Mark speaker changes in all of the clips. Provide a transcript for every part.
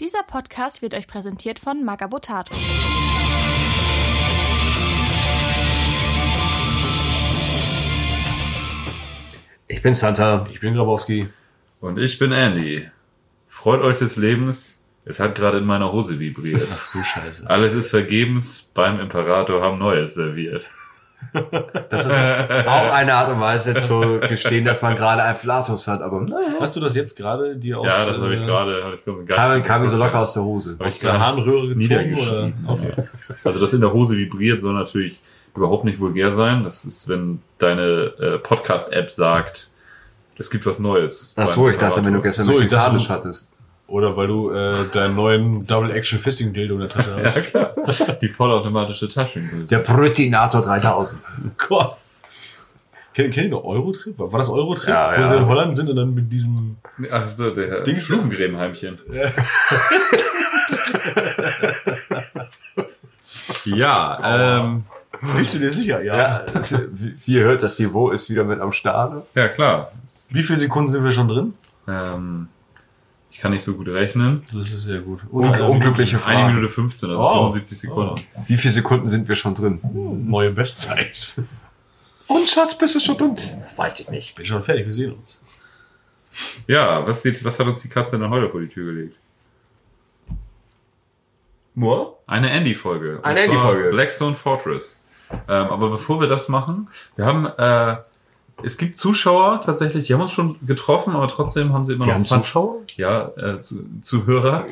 Speaker 1: Dieser Podcast wird euch präsentiert von Magabotato.
Speaker 2: Ich bin Santa.
Speaker 3: Ich bin Grabowski.
Speaker 4: Und ich bin Andy. Freut euch des Lebens. Es hat gerade in meiner Hose vibriert.
Speaker 3: Ach du Scheiße.
Speaker 4: Alles ist vergebens. Beim Imperator haben Neues serviert.
Speaker 2: Das ist auch eine Art und Weise zu gestehen, dass man gerade einen Flatus hat, aber naja.
Speaker 3: Hast du das jetzt gerade dir aus,
Speaker 4: ja, das habe ich
Speaker 3: äh,
Speaker 4: gerade. Hab ich ganz
Speaker 2: Kam, kam mir so locker aus der Hose.
Speaker 3: Aus der Harnröhre gezogen? Oder?
Speaker 4: niedergeschrieben. Okay. Also das in der Hose vibriert soll natürlich überhaupt nicht vulgär sein. Das ist, wenn deine äh, Podcast-App sagt, es gibt was Neues.
Speaker 2: Ach so, ich dachte, wenn du gestern
Speaker 3: So, dachte,
Speaker 2: mexikanisch
Speaker 3: du-
Speaker 2: hattest.
Speaker 3: Oder weil du äh, deinen neuen Double-Action-Fisting-Dildo in der Tasche
Speaker 4: Ja,
Speaker 3: hast.
Speaker 4: klar. Die vollautomatische Taschengröße.
Speaker 2: Der Brutinator 3000.
Speaker 3: Gott. Kennt kennt ihr noch Eurotrip? War das Eurotrip?
Speaker 2: Ja,
Speaker 3: Wo
Speaker 2: ja.
Speaker 3: sie in Holland sind und dann mit diesem...
Speaker 4: Ach so, der
Speaker 3: Dings-
Speaker 4: Flugengräbenheimchen. ja, ähm,
Speaker 3: Bist du dir sicher? Ja.
Speaker 2: Ja, es- wie ihr hört, das Niveau ist wieder mit am Start.
Speaker 4: ja klar.
Speaker 3: Wie viele Sekunden sind wir schon drin?
Speaker 4: Ähm, kann nicht so gut rechnen.
Speaker 3: Das ist sehr gut.
Speaker 2: Un unglückliche
Speaker 4: Eine
Speaker 2: Frage.
Speaker 4: Minute 15, also
Speaker 3: Oh.
Speaker 4: 75 Sekunden.
Speaker 2: Wie viele Sekunden sind wir schon drin?
Speaker 3: Neue Bestzeit.
Speaker 2: Und Schatz, bist du schon drin?
Speaker 3: Weiß ich nicht. Bin schon fertig, wir sehen uns.
Speaker 4: Ja, was, sieht, was hat uns die Katze denn heute vor die Tür gelegt?
Speaker 2: Nur?
Speaker 4: Eine Andy-Folge.
Speaker 2: Eine Andy-Folge.
Speaker 4: Blackstone Fortress. Ähm, aber bevor wir das machen, wir haben, äh, es gibt Zuschauer tatsächlich, die haben uns schon getroffen, aber trotzdem haben sie immer
Speaker 2: Wir
Speaker 4: noch
Speaker 2: haben
Speaker 4: Fun-
Speaker 2: Zuschauer?
Speaker 4: Ja, äh, zu, Zuhörer.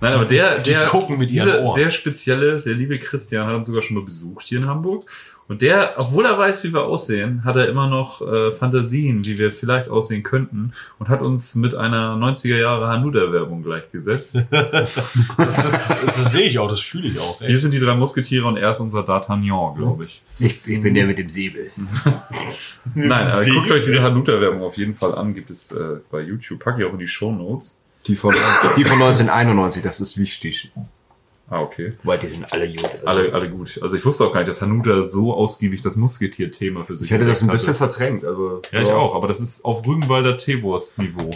Speaker 4: Nein, aber der, der,
Speaker 3: gucken mit
Speaker 4: dieser, der spezielle, der liebe Christian hat uns sogar schon mal besucht hier in Hamburg. Und der, obwohl er weiß, wie wir aussehen, hat er immer noch äh, Fantasien, wie wir vielleicht aussehen könnten und hat uns mit einer 90er Jahre Hanuta-Werbung gleichgesetzt.
Speaker 3: Das, das, das sehe ich auch, das fühle ich auch.
Speaker 4: Wir
Speaker 3: Echt.
Speaker 4: sind die drei Musketiere und er ist unser D'Artagnan, glaube ich.
Speaker 2: Ich, ich bin der mit dem Säbel.
Speaker 4: Nein, aber
Speaker 3: Siegel.
Speaker 4: guckt euch diese Hanuta-Werbung auf jeden Fall an, gibt es äh, bei YouTube, packe ich auch in die Show Notes.
Speaker 2: Die von, die von 1991, das ist wichtig.
Speaker 4: Ah, okay.
Speaker 2: Weil die sind alle gut. Also,
Speaker 4: Alle, alle gut. Also ich wusste auch gar nicht, dass Hanuta so ausgiebig das Musketier-Thema für sich
Speaker 2: ich hätte das ein
Speaker 4: entdeckt
Speaker 2: bisschen
Speaker 4: hatte.
Speaker 2: verdrängt. Also,
Speaker 4: Ja, ich auch, aber das ist auf Rügenwalder Teewurst-Niveau.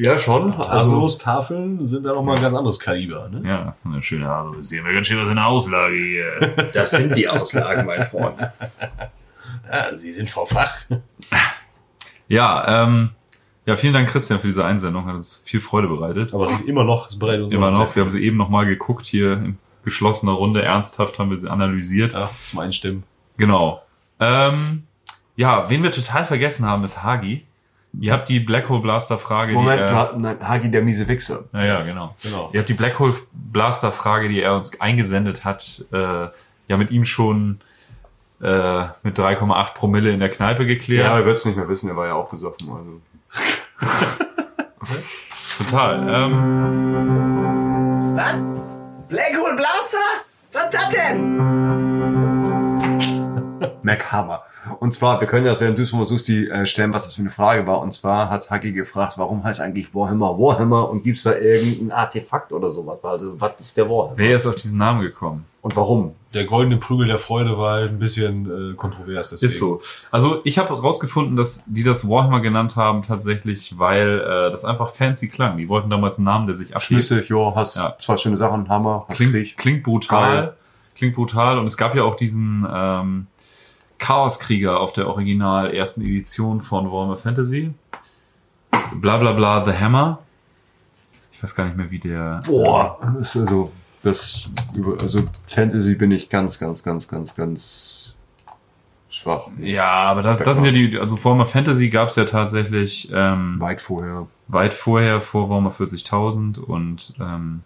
Speaker 2: Ja, schon.
Speaker 3: Also
Speaker 2: Also,
Speaker 3: Tafeln sind da nochmal ein ganz anderes Kaliber. Ne?
Speaker 4: Ja, das ist eine schöne Haare. Wir sehen wir ganz schön was in der Auslage hier.
Speaker 2: das sind die Auslagen, mein Freund.
Speaker 3: Ja, sie sind Frau Fach.
Speaker 4: ja, ähm, ja, vielen Dank, Christian, für diese Einsendung. Hat uns viel Freude bereitet.
Speaker 3: Aber immer noch, es bereitet uns
Speaker 4: Immer noch. Wir haben sie eben noch mal geguckt hier in geschlossener Runde. Ernsthaft haben wir sie analysiert.
Speaker 3: Ja, zum Einstimmen.
Speaker 4: Genau. Ähm, ja, wen wir total vergessen haben, ist Hagi. Ihr habt die Black Hole Blaster Frage,
Speaker 2: Moment,
Speaker 4: die
Speaker 2: du
Speaker 4: er,
Speaker 2: hast, nein, Hagi der miese Wichser.
Speaker 4: ja, ja, genau.
Speaker 3: Genau.
Speaker 4: Ihr habt die Black Hole Blaster Frage, die er uns eingesendet hat, äh, ja mit ihm schon äh, mit 3,8 Promille in der Kneipe geklärt.
Speaker 2: Ja, er wird es nicht mehr wissen, er war ja auch besoffen. Also.
Speaker 4: Total. Ähm,
Speaker 5: Was? Blackhole Blaster? Was das denn?
Speaker 2: Mac Hammer. Und zwar, wir können ja, während du es mal suchst, die äh, stellen, was das für eine Frage war. Und zwar hat Hagi gefragt, warum heißt eigentlich Warhammer Warhammer und gibt's da irgendein Artefakt oder sowas? Also, was ist der Warhammer?
Speaker 4: wer ist auf diesen Namen gekommen?
Speaker 2: Und warum?
Speaker 3: Der goldene Prügel der Freude war halt ein bisschen äh, kontrovers. Deswegen.
Speaker 4: Ist so. Also ich habe rausgefunden, dass die das Warhammer genannt haben tatsächlich, weil äh, das einfach fancy klang. Die wollten damals einen Namen, der sich abhielt.
Speaker 2: Schlüssig, jo, hast
Speaker 4: Ja.
Speaker 2: zwei schöne Sachen, Hammer,
Speaker 4: Klingt,
Speaker 2: Krieg.
Speaker 4: klingt brutal.
Speaker 2: Geil.
Speaker 4: Klingt brutal. Und es gab ja auch diesen ähm, Chaoskrieger auf der original ersten Edition von Warhammer Fantasy. Bla bla bla The Hammer. Ich weiß gar nicht mehr, wie der.
Speaker 2: Boah, ist also, das, über- also Fantasy bin ich ganz, ganz, ganz, ganz, ganz schwach.
Speaker 4: Ja, aber das, das sind ja die, also Warhammer Fantasy gab es ja tatsächlich ähm,
Speaker 2: Weit vorher.
Speaker 4: weit vorher, vor Warhammer 40.000 und ähm,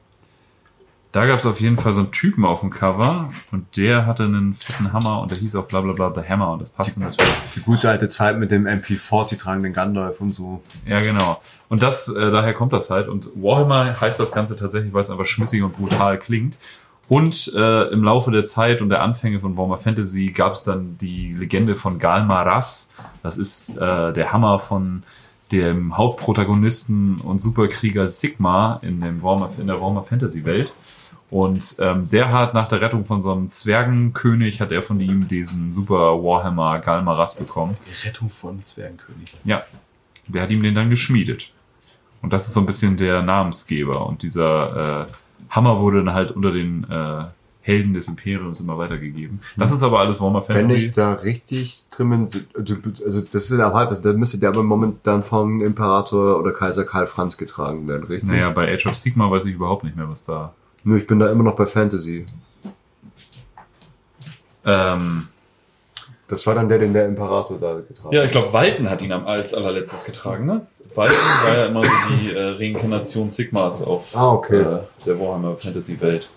Speaker 4: da gab es auf jeden Fall so einen Typen auf dem Cover und der hatte einen fetten Hammer und der hieß auch bla bla bla The Hammer und das passte natürlich.
Speaker 2: Die gute alte Zeit mit dem MP40 tragenden Gandalf und so.
Speaker 4: Ja, genau. Und das, äh, daher kommt das halt. Und Warhammer heißt das Ganze tatsächlich, weil es einfach schmissig und brutal klingt. Und äh, im Laufe der Zeit und der Anfänge von Warhammer Fantasy gab es dann die Legende von Galmaras. Das ist äh, der Hammer von dem Hauptprotagonisten und Superkrieger Sigma in, dem Warhammer, in der Warhammer Fantasy Welt. Und ähm, der hat nach der Rettung von so einem Zwergenkönig, hat er von ihm diesen Super Warhammer Galmaras bekommen.
Speaker 3: Die Rettung von Zwergenkönig.
Speaker 4: Ja, der hat ihm den dann geschmiedet. Und das ist so ein bisschen der Namensgeber. Und dieser äh, Hammer wurde dann halt unter den äh, Helden des Imperiums immer weitergegeben. Das ist aber alles Warhammer
Speaker 2: Wenn
Speaker 4: Fantasy.
Speaker 2: ich da richtig du- also das ist aber halt, dann müsste der aber momentan vom Imperator oder Kaiser Karl Franz getragen werden, richtig?
Speaker 4: Naja, bei Age of Sigma weiß ich überhaupt nicht mehr, was da.
Speaker 2: Nur ich bin da immer noch bei Fantasy.
Speaker 4: Ähm,
Speaker 2: Das war dann der, den der Imperator da getragen
Speaker 4: ja, ich glaube, Walten hat ihn am als allerletztes getragen, ne? Walten war ja immer so die äh, Reinkarnation Sigmas auf
Speaker 2: Ah, okay.
Speaker 4: äh, der Warhammer Fantasy Welt.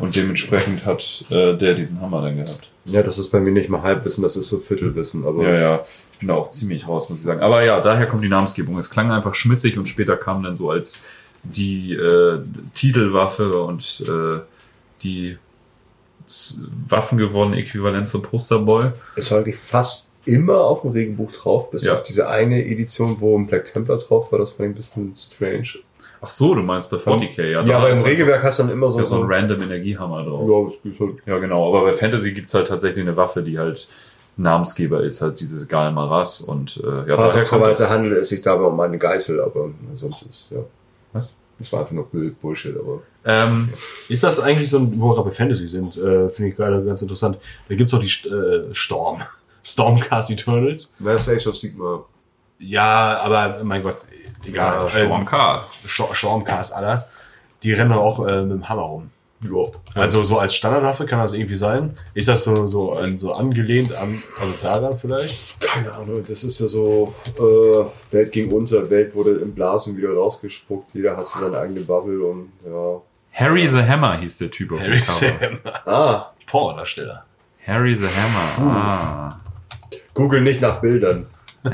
Speaker 4: Und dementsprechend hat äh, der diesen Hammer dann gehabt.
Speaker 2: Ja, das ist bei mir nicht mal Halbwissen, das ist so Viertelwissen, aber
Speaker 4: Ja, ja, ich bin da auch ziemlich raus, muss ich sagen. Aber ja, daher kommt die Namensgebung. Es klang einfach schmissig und später kam dann so als die äh, Titelwaffe und äh, die Waffen gewordene Äquivalent zum Posterboy.
Speaker 2: ist eigentlich fast immer auf dem Regenbuch drauf, bis
Speaker 4: Ja.
Speaker 2: auf diese eine Edition, wo ein Black Templar drauf war, das fand ich ein bisschen strange.
Speaker 4: Ach so, du meinst bei 40k, ja.
Speaker 2: Ja, aber im Regelwerk hast du dann immer so,
Speaker 4: ja, so ein
Speaker 2: so
Speaker 4: random Energiehammer drauf.
Speaker 2: ja, halt
Speaker 4: Ja, genau. Aber bei Fantasy gibt's halt tatsächlich eine Waffe, die halt Namensgeber ist, halt diese Gal Maras und äh, ja,
Speaker 2: Paradoxerweise handelt es sich dabei um eine Geißel, aber sonst ist, ja.
Speaker 4: Was?
Speaker 2: Das war einfach nur Bull- Bullshit, aber.
Speaker 4: Ähm,
Speaker 3: Ist das eigentlich so ein, wo wir gerade bei Fantasy sind, äh, finde ich gerade ganz interessant. Da gibt's auch die St- äh, Storm. Stormcast Eternals.
Speaker 2: Wer ist Age of Sigma?
Speaker 3: Ja, aber mein Gott, egal.
Speaker 4: ja, Stormcast.
Speaker 3: Ähm, Sto- Stormcast, aller. Die rennen auch äh, mit dem Hammer rum.
Speaker 2: Ja.
Speaker 3: Also so als Standardwaffe kann das irgendwie sein. Ist das so so, an, so angelehnt an also daran vielleicht?
Speaker 2: Keine Ahnung, das ist ja so, äh, Welt ging unter, Welt wurde im Blasen wieder rausgespuckt, jeder hat so seine eigene Bubble und, ja.
Speaker 4: Harry the Hammer hieß der Typ auf dem Cover.
Speaker 2: Ah,
Speaker 3: Pornodarsteller.
Speaker 4: Harry the Hammer. Ah.
Speaker 2: Google nicht nach Bildern.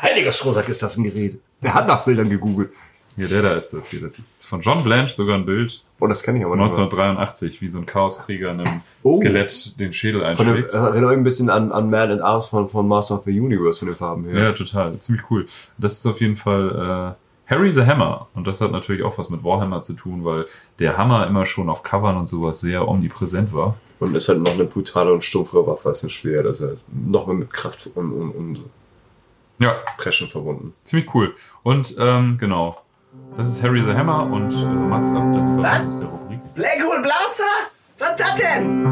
Speaker 2: Heiliger Strohsack ist das ein Gerät. Wer hat nach Bildern gegoogelt?
Speaker 4: Hier, der da ist das hier. Das ist von John Blanche sogar ein Bild.
Speaker 2: Oh, das kenne ich aber
Speaker 4: Von
Speaker 2: nicht. mehr.
Speaker 4: 1983, wie so ein Chaoskrieger einem
Speaker 2: Oh.
Speaker 4: Skelett den Schädel
Speaker 2: Von dem,
Speaker 4: einschlägt.
Speaker 2: erinnert mich ein bisschen an, an Man and Arms von, von Master of the Universe von den Farben her.
Speaker 4: Ja, total. Ziemlich cool. Das ist auf jeden Fall äh, Harry the Hammer. Und das hat natürlich auch was mit Warhammer zu tun, weil der Hammer immer schon auf Covern und sowas sehr omnipräsent war.
Speaker 2: Und ist halt noch eine brutale und stumpfere Waffe als ein Schwert. Das ist halt noch mal mit Kraft und, und, und
Speaker 4: Ja,
Speaker 2: Preschen verbunden.
Speaker 4: ziemlich cool. Und ähm, genau. Das ist Harry the Hammer und äh, Mats ab, dann
Speaker 5: Was?
Speaker 4: der Rubrik.
Speaker 5: Blackhole Blaster? Was das denn?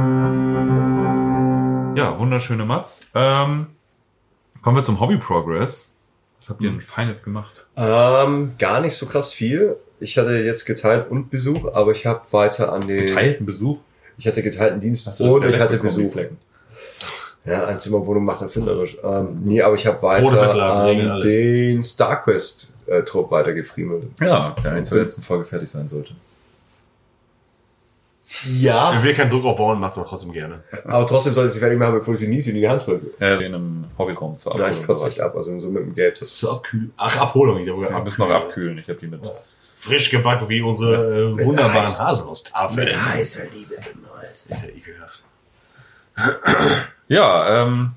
Speaker 4: Ja, wunderschöne Mats. Ähm, kommen wir zum Hobby Progress. Was habt ihr denn Feines gemacht?
Speaker 2: Ähm, gar nicht so krass viel. Ich hatte jetzt geteilt und Besuch, aber ich habe weiter an den.
Speaker 4: Geteilten Besuch.
Speaker 2: Ich hatte geteilten Dienst und ich hatte Besuch. Ja, Einzimmerwohnung macht erfinderisch. Ähm, nee, aber ich habe weiter an
Speaker 3: alles.
Speaker 2: den StarQuest-Trupp weitergefriemelt.
Speaker 4: Ja, der eins der letzten Folge fertig sein sollte.
Speaker 2: Ja.
Speaker 3: Wenn wir keinen Druck aufbauen, macht es aber trotzdem gerne.
Speaker 2: Aber trotzdem sollte ich sie fertig machen, bevor ich sie nie in die Hand drücke.
Speaker 4: Äh, in einem Hobbyraum zur
Speaker 2: Ja,
Speaker 4: Abholung.
Speaker 2: ich kotze echt ab, also so mit dem Geld. Das
Speaker 3: Zur Abkühl Ach, Abholung. Ich
Speaker 4: Wir müssen noch abkühlen. Ich habe die mit.
Speaker 3: Frisch gebacken wie unsere äh, wunderbaren. Haselnuss-Tafeln.
Speaker 2: heißer Liebe Hals.
Speaker 3: Ist ja ekelhaft.
Speaker 4: Ja, ähm,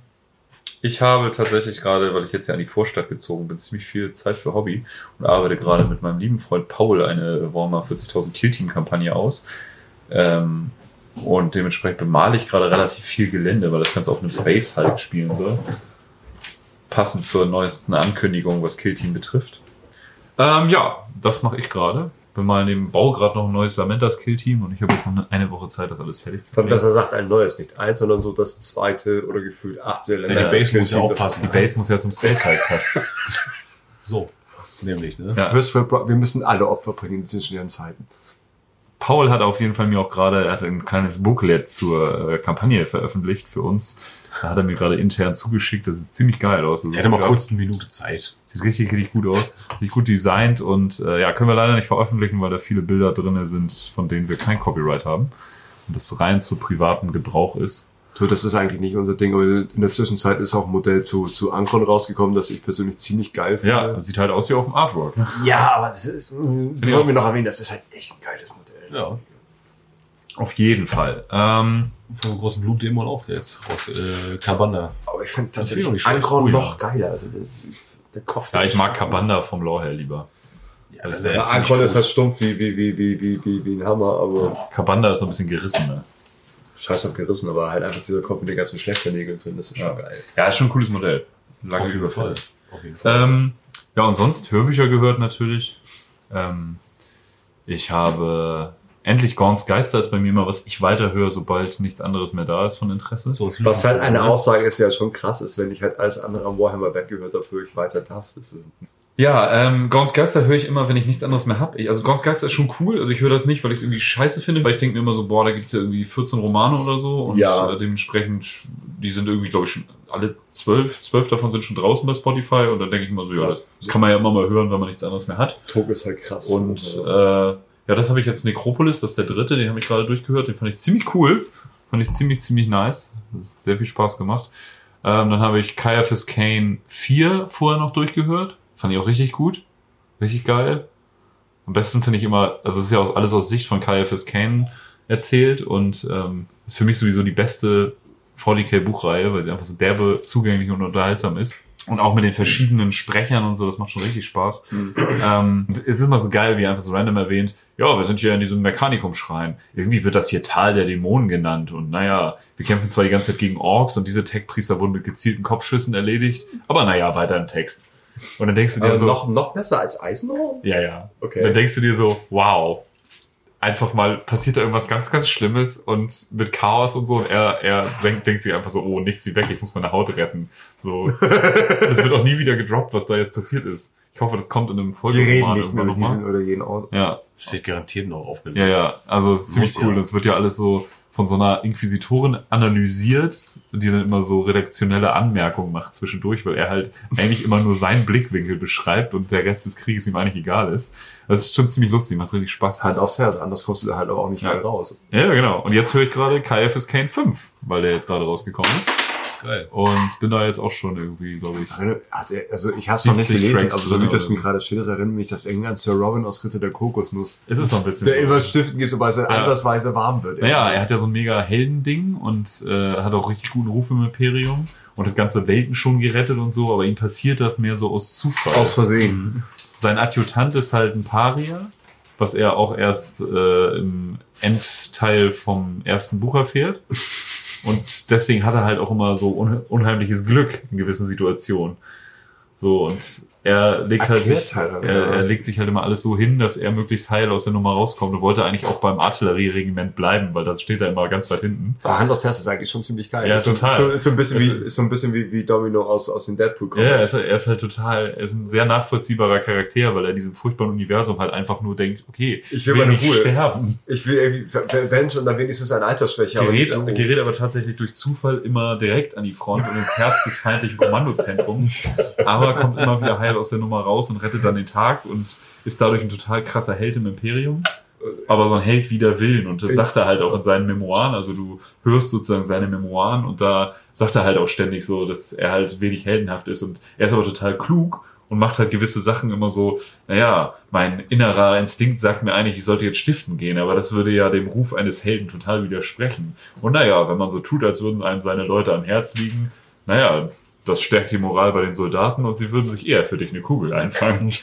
Speaker 4: ich habe tatsächlich gerade, weil ich jetzt ja in die Vorstadt gezogen bin, ziemlich viel Zeit für Hobby und arbeite gerade mit meinem lieben Freund Paul eine Warhammer 40.000 Kill-Team-Kampagne aus. Ähm, und dementsprechend bemale ich gerade relativ viel Gelände, weil das Ganze auf einem Space Hulk spielen soll. Passend zur neuesten Ankündigung, was Kill-Team betrifft. Ähm, ja, das mache ich gerade. Bin mal in dem Bau gerade noch ein neues Lamentas Kill-Team und ich habe jetzt noch eine Woche Zeit, das alles fertig zu
Speaker 2: Von
Speaker 4: kriegen.
Speaker 2: dass er sagt, ein neues, nicht eins, sondern so das zweite oder gefühlt achte
Speaker 3: Ja, die Base muss ja auch passen.
Speaker 4: Die Base muss ja zum Space Hulk passen.
Speaker 3: So, nämlich, ne?
Speaker 4: Ja.
Speaker 2: Pro- wir müssen alle Opfer bringen in diesen schweren Zeiten.
Speaker 4: Paul hat auf jeden Fall mir auch gerade, er hat ein kleines Booklet zur äh, Kampagne veröffentlicht für uns. Da hat er mir gerade intern zugeschickt. Das sieht ziemlich geil aus. Also,
Speaker 3: Er hatte mal kurz eine Minute Zeit.
Speaker 4: Sieht richtig, richtig gut aus. Richtig gut designt und äh, ja, können wir leider nicht veröffentlichen, weil da viele Bilder drinne sind, von denen wir kein Copyright haben. Und das rein zu privatem Gebrauch ist.
Speaker 2: So, das ist eigentlich nicht unser Ding, aber in der Zwischenzeit ist auch ein Modell zu, zu Ankron rausgekommen, das ich persönlich ziemlich geil finde.
Speaker 4: Ja, das sieht halt aus wie auf dem Artwork. Ne?
Speaker 2: ja aber das ist, das sollen wir noch erwähnen, das ist halt echt ein geiles.
Speaker 3: Ja.
Speaker 4: Auf jeden Fall. Ähm,
Speaker 3: Von einem großen Blutdämon auch jetzt. Aus äh, Cabana.
Speaker 2: Aber ich finde
Speaker 3: Das ist
Speaker 2: tatsächlich. Ankron
Speaker 4: Oh, ja.
Speaker 2: noch geiler. Also das, der Kopf.
Speaker 4: ja, ich mag Kabanda vom Lore her lieber.
Speaker 3: Ja, das
Speaker 2: Ja, Ankron ist halt stumpf wie, wie, wie, wie, wie, wie, wie ein Hammer, aber
Speaker 4: Kabanda ist so ein bisschen gerissen. Ne?
Speaker 2: scheiß auf gerissen, aber halt einfach dieser Kopf mit den ganzen Schlechternägeln drin, das ist schon geil.
Speaker 4: Ja, ist schon ein cooles Modell. Lange
Speaker 3: Auf jeden
Speaker 4: Überfälle.
Speaker 3: Fall. Auf jeden Fall.
Speaker 4: Ähm, ja, und sonst Hörbücher gehört natürlich. Ähm, ich habe endlich Gorns Geister ist bei mir immer, was ich weiterhöre, sobald nichts anderes mehr da ist von Interesse.
Speaker 3: So, es
Speaker 2: Was halt eine Aussage ist, die ja schon krass ist, wenn ich halt alles andere am Warhammer weggehört habe, höre ich weiter das. das ist,
Speaker 4: Ja, ähm, Gorns Geister höre ich immer, wenn ich nichts anderes mehr habe. Also Gorns Geister ist schon cool. Also ich höre das nicht, weil ich es irgendwie scheiße finde, weil ich denke mir immer so, boah, da gibt's ja irgendwie 14 Romane oder so und
Speaker 2: Ja.
Speaker 4: äh, dementsprechend, die sind irgendwie, glaube ich, schon alle zwölf, zwölf davon sind schon draußen bei Spotify und dann denke ich immer so, ja,
Speaker 2: Krass.
Speaker 4: das kann man ja immer mal hören, wenn man nichts anderes mehr hat.
Speaker 2: Tog ist halt krass.
Speaker 4: Und äh,
Speaker 2: Also,
Speaker 4: ja, das habe ich jetzt Necropolis, das ist der dritte, den habe ich gerade durchgehört, den fand ich ziemlich cool. Fand ich ziemlich, ziemlich nice. Das hat sehr viel Spaß gemacht. Ähm, dann habe ich Caiaphas Kane 4 vorher noch durchgehört. Fand ich auch richtig gut. Richtig geil. Am besten finde ich immer, also es ist ja aus, alles aus Sicht von Caiaphas Kane erzählt und ähm, ist für mich sowieso die beste 40k-Buchreihe, weil sie einfach so derbe, zugänglich und unterhaltsam ist. Und auch mit den verschiedenen Sprechern und so, das macht schon richtig Spaß. Ähm, und es ist immer so geil, wie einfach so random erwähnt, ja, wir sind hier in diesem Mechanikum-Schrein. Irgendwie wird das hier Tal der Dämonen genannt. Und naja, wir kämpfen zwar die ganze Zeit gegen Orks und diese Tech-Priester wurden mit gezielten Kopfschüssen erledigt, aber naja, weiter im Text. Und dann denkst du dir
Speaker 2: aber
Speaker 4: so,
Speaker 2: noch, noch besser als Eisenhorn?
Speaker 4: ja, ja.
Speaker 2: Okay.
Speaker 4: Dann denkst du dir so, wow, einfach mal passiert da irgendwas ganz, ganz Schlimmes und mit Chaos und so. Und er, er denkt, denkt sich einfach so, oh, nichts wie weg, ich muss meine Haut retten. So, es wird auch nie wieder gedroppt, was da jetzt passiert ist. Ich hoffe, das kommt in einem
Speaker 2: Wir reden
Speaker 4: Folgeroman
Speaker 2: nicht mehr
Speaker 4: irgendwann nochmal.
Speaker 2: diesen oder jenen Ort.
Speaker 4: Ja,
Speaker 3: Steht garantiert noch aufgelöst.
Speaker 4: ja, ja. Also es ist ziemlich cool.
Speaker 3: ja.
Speaker 4: Es wird ja alles so von so einer Inquisitorin analysiert, die dann immer so redaktionelle Anmerkungen macht zwischendurch, weil er halt eigentlich immer nur seinen Blickwinkel beschreibt und der Rest des Krieges ihm eigentlich egal ist. Das ist schon ziemlich lustig, macht richtig Spaß.
Speaker 2: Hand aufs Herz, anders kommst du da halt auch nicht
Speaker 4: Ja.
Speaker 2: mehr raus.
Speaker 4: Ja, genau. Und jetzt höre ich gerade KFS Kane 5, weil der jetzt gerade rausgekommen ist.
Speaker 3: Geil.
Speaker 4: Und bin da jetzt auch schon irgendwie, glaube ich.
Speaker 2: Er- Also ich habe es noch nicht
Speaker 4: 70
Speaker 2: gelesen,
Speaker 4: Tracks
Speaker 2: aber so wie
Speaker 4: oder
Speaker 2: mir gerade steht, das erinnert mich das irgendwie an Sir Robin aus Ritter der Kokosnuss.
Speaker 4: Es ist noch ein bisschen.
Speaker 2: Der
Speaker 4: so.
Speaker 2: immer stiften geht, sobald es
Speaker 4: Ja.
Speaker 2: andersweise warm wird.
Speaker 4: Naja, er hat ja so ein mega Heldending und äh, hat auch richtig guten Ruf im Imperium und hat ganze Welten schon gerettet und so, aber ihm passiert das mehr so aus Zufall.
Speaker 2: Aus Versehen.
Speaker 4: Sein Adjutant ist halt ein Paria, was er auch erst äh, im Endteil vom ersten Buch erfährt. Und deswegen hat er halt auch immer so un unheimliches Glück in gewissen Situationen. So, und er legt halt sich,
Speaker 2: halt, aber,
Speaker 4: er,
Speaker 2: ja.
Speaker 4: er legt sich halt immer alles so hin, dass er möglichst heil aus der Nummer rauskommt und wollte eigentlich auch beim Artillerieregiment bleiben, weil das steht da immer ganz weit hinten.
Speaker 2: Aber Hand aufs Herz ist eigentlich schon ziemlich geil.
Speaker 4: Ja,
Speaker 2: ist so,
Speaker 4: total.
Speaker 2: So, ist so ein bisschen
Speaker 4: Es-
Speaker 2: wie, ist so ein bisschen wie, wie Domino aus, aus den Deadpool
Speaker 4: Ja, er ist, er ist halt total, er ist ein sehr nachvollziehbarer Charakter, weil er in diesem furchtbaren Universum halt einfach nur denkt, okay,
Speaker 2: Ich will meine
Speaker 4: nicht
Speaker 2: Ruhe.
Speaker 4: sterben.
Speaker 2: Ich will irgendwie, wenn schon, dann wenigstens eine Altersschwäche, aber
Speaker 4: gerät,
Speaker 2: so.
Speaker 4: gerät aber tatsächlich durch Zufall immer direkt an die Front und ins Herz des feindlichen Kommandozentrums, aber kommt immer wieder heil aus der Nummer raus und rettet dann den Tag und ist dadurch ein total krasser Held im Imperium. Aber so ein Held wider Willen und das sagt er halt auch in seinen Memoiren, also du hörst sozusagen seine Memoiren und da sagt er halt auch ständig so, dass er halt wenig heldenhaft ist und er ist aber total klug und macht halt gewisse Sachen immer so, naja, mein innerer Instinkt sagt mir eigentlich, ich sollte jetzt stiften gehen, aber das würde ja dem Ruf eines Helden total widersprechen. Und naja, wenn man so tut, als würden einem seine Leute am Herz liegen, naja, das stärkt die Moral bei den Soldaten und sie würden sich eher für dich eine Kugel einfangen.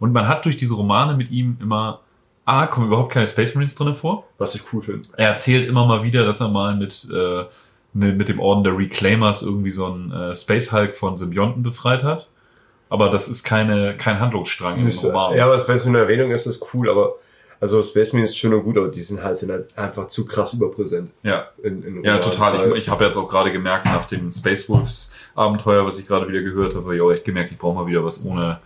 Speaker 4: und man hat durch diese Romane mit ihm immer, A, kommen überhaupt keine Space Marines drin vor.
Speaker 2: Was ich cool finde.
Speaker 4: Er erzählt immer mal wieder, dass er mal mit, äh, ne- mit dem Orden der Reclaimers irgendwie so einen äh, Space Hulk von Symbionten befreit hat. Aber das ist keine, kein Handlungsstrang im Roman.
Speaker 2: ja, aber es eine Erwähnung ist, ist cool, aber also Space Marine ist schön und gut, aber die sind halt, sind halt einfach zu krass überpräsent.
Speaker 4: ja.
Speaker 2: In, in
Speaker 4: Ja, total.
Speaker 2: Weil-
Speaker 4: Ich, ich habe jetzt auch gerade gemerkt, nach dem Space Wolves Abenteuer, was ich gerade wieder gehört habe, habe ich auch echt gemerkt, ich brauche mal wieder was ohne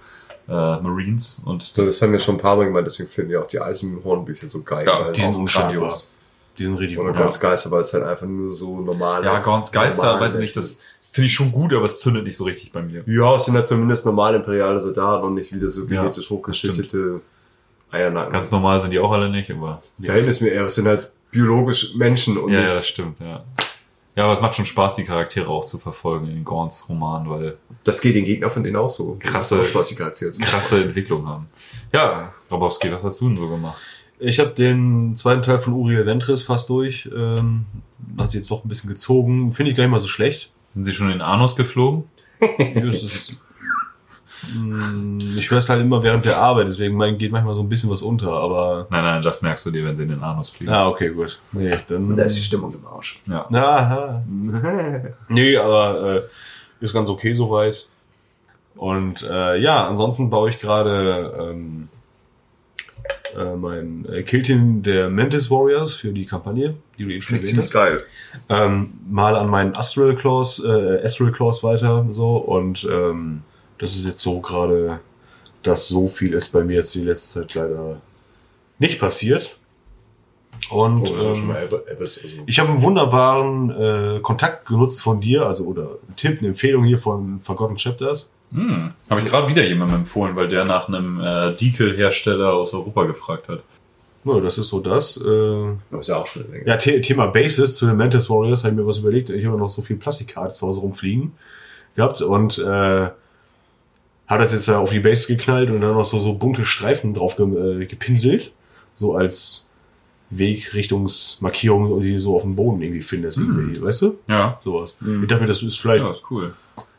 Speaker 4: äh, Marines. Und
Speaker 2: das,
Speaker 4: das,
Speaker 2: haben wir schon ein paar Mal gemacht, deswegen finde ich auch die Eisenhornbücher so geil.
Speaker 4: Ja,
Speaker 2: weil
Speaker 3: Die sind
Speaker 4: grandios.
Speaker 3: Die sind richtig
Speaker 2: Oder
Speaker 3: gut.
Speaker 2: ganz Geister, weil es halt einfach nur so normal
Speaker 4: ja, Gorns Geister, weiß ich nicht, das finde ich schon gut, aber es zündet nicht so richtig bei mir.
Speaker 2: Ja, es sind halt zumindest normale imperiale Soldaten und nicht wieder so
Speaker 4: Ja,
Speaker 2: genetisch hochgezüchtete Eiernacken.
Speaker 4: Ganz normal sind die auch alle nicht, aber
Speaker 2: Verhältnis mir eher, es sind halt biologisch Menschen und
Speaker 4: ja, ja, das stimmt, ja. Ja, aber es macht schon Spaß, die Charaktere auch zu verfolgen in den Gorns Roman, weil
Speaker 2: Das geht den Gegner von denen auch so.
Speaker 4: Krasse-
Speaker 2: ist Spaß, die Charaktere sind.
Speaker 4: krasse Entwicklung haben. Ja, Robowski, was hast du denn so gemacht?
Speaker 3: Ich habe den zweiten Teil von Uriel Ventris fast durch. Ähm, hat sich jetzt doch ein bisschen gezogen. Finde ich gar nicht mal so schlecht.
Speaker 4: Sind sie schon in Anus geflogen?
Speaker 3: Das ist, ich höre es halt immer während der Arbeit, deswegen geht manchmal so ein bisschen was unter, aber.
Speaker 4: Nein, nein, das merkst du dir, wenn sie in den Anus fliegen.
Speaker 3: Ah, okay, gut. Nee, dann.
Speaker 2: Da ist die Stimmung im Arsch.
Speaker 4: Ja.
Speaker 3: Aha. Nee, aber äh, ist ganz okay soweit. Und äh, ja, ansonsten baue ich gerade ähm, äh, mein äh, Killteam der Mantis Warriors für die Kampagne, die du eben schon erwähnt hast.
Speaker 2: geil.
Speaker 3: Ähm, mal an meinen Astral Claws, äh, Astral Claws weiter so und ähm, das ist jetzt so gerade, dass so viel ist bei mir jetzt die letzte Zeit leider nicht passiert. Und ähm, ich habe einen wunderbaren äh, Kontakt genutzt von dir, also oder einen Tipp, eine Empfehlung hier von Forgotten Chapters.
Speaker 4: Hm, habe ich gerade wieder jemandem empfohlen, weil der nach einem äh, Decal-Hersteller aus Europa gefragt hat.
Speaker 3: Ja, das ist so das. Äh,
Speaker 2: Das ist ja auch schon länger.
Speaker 3: ja, The Thema Basis zu den Mantis Warriors habe ich mir was überlegt. Ich habe noch so viel Plastikkarten zu Hause rumfliegen gehabt und äh, habe das jetzt ja auf die Base geknallt und dann noch so, so bunte Streifen drauf ge äh, gepinselt. So als Wegrichtungsmarkierung, die du so auf dem Boden irgendwie findest. Irgendwie, weißt du?
Speaker 4: Ja,
Speaker 3: Sowas. Ich dachte mir, das ist vielleicht
Speaker 4: ja, ist cool.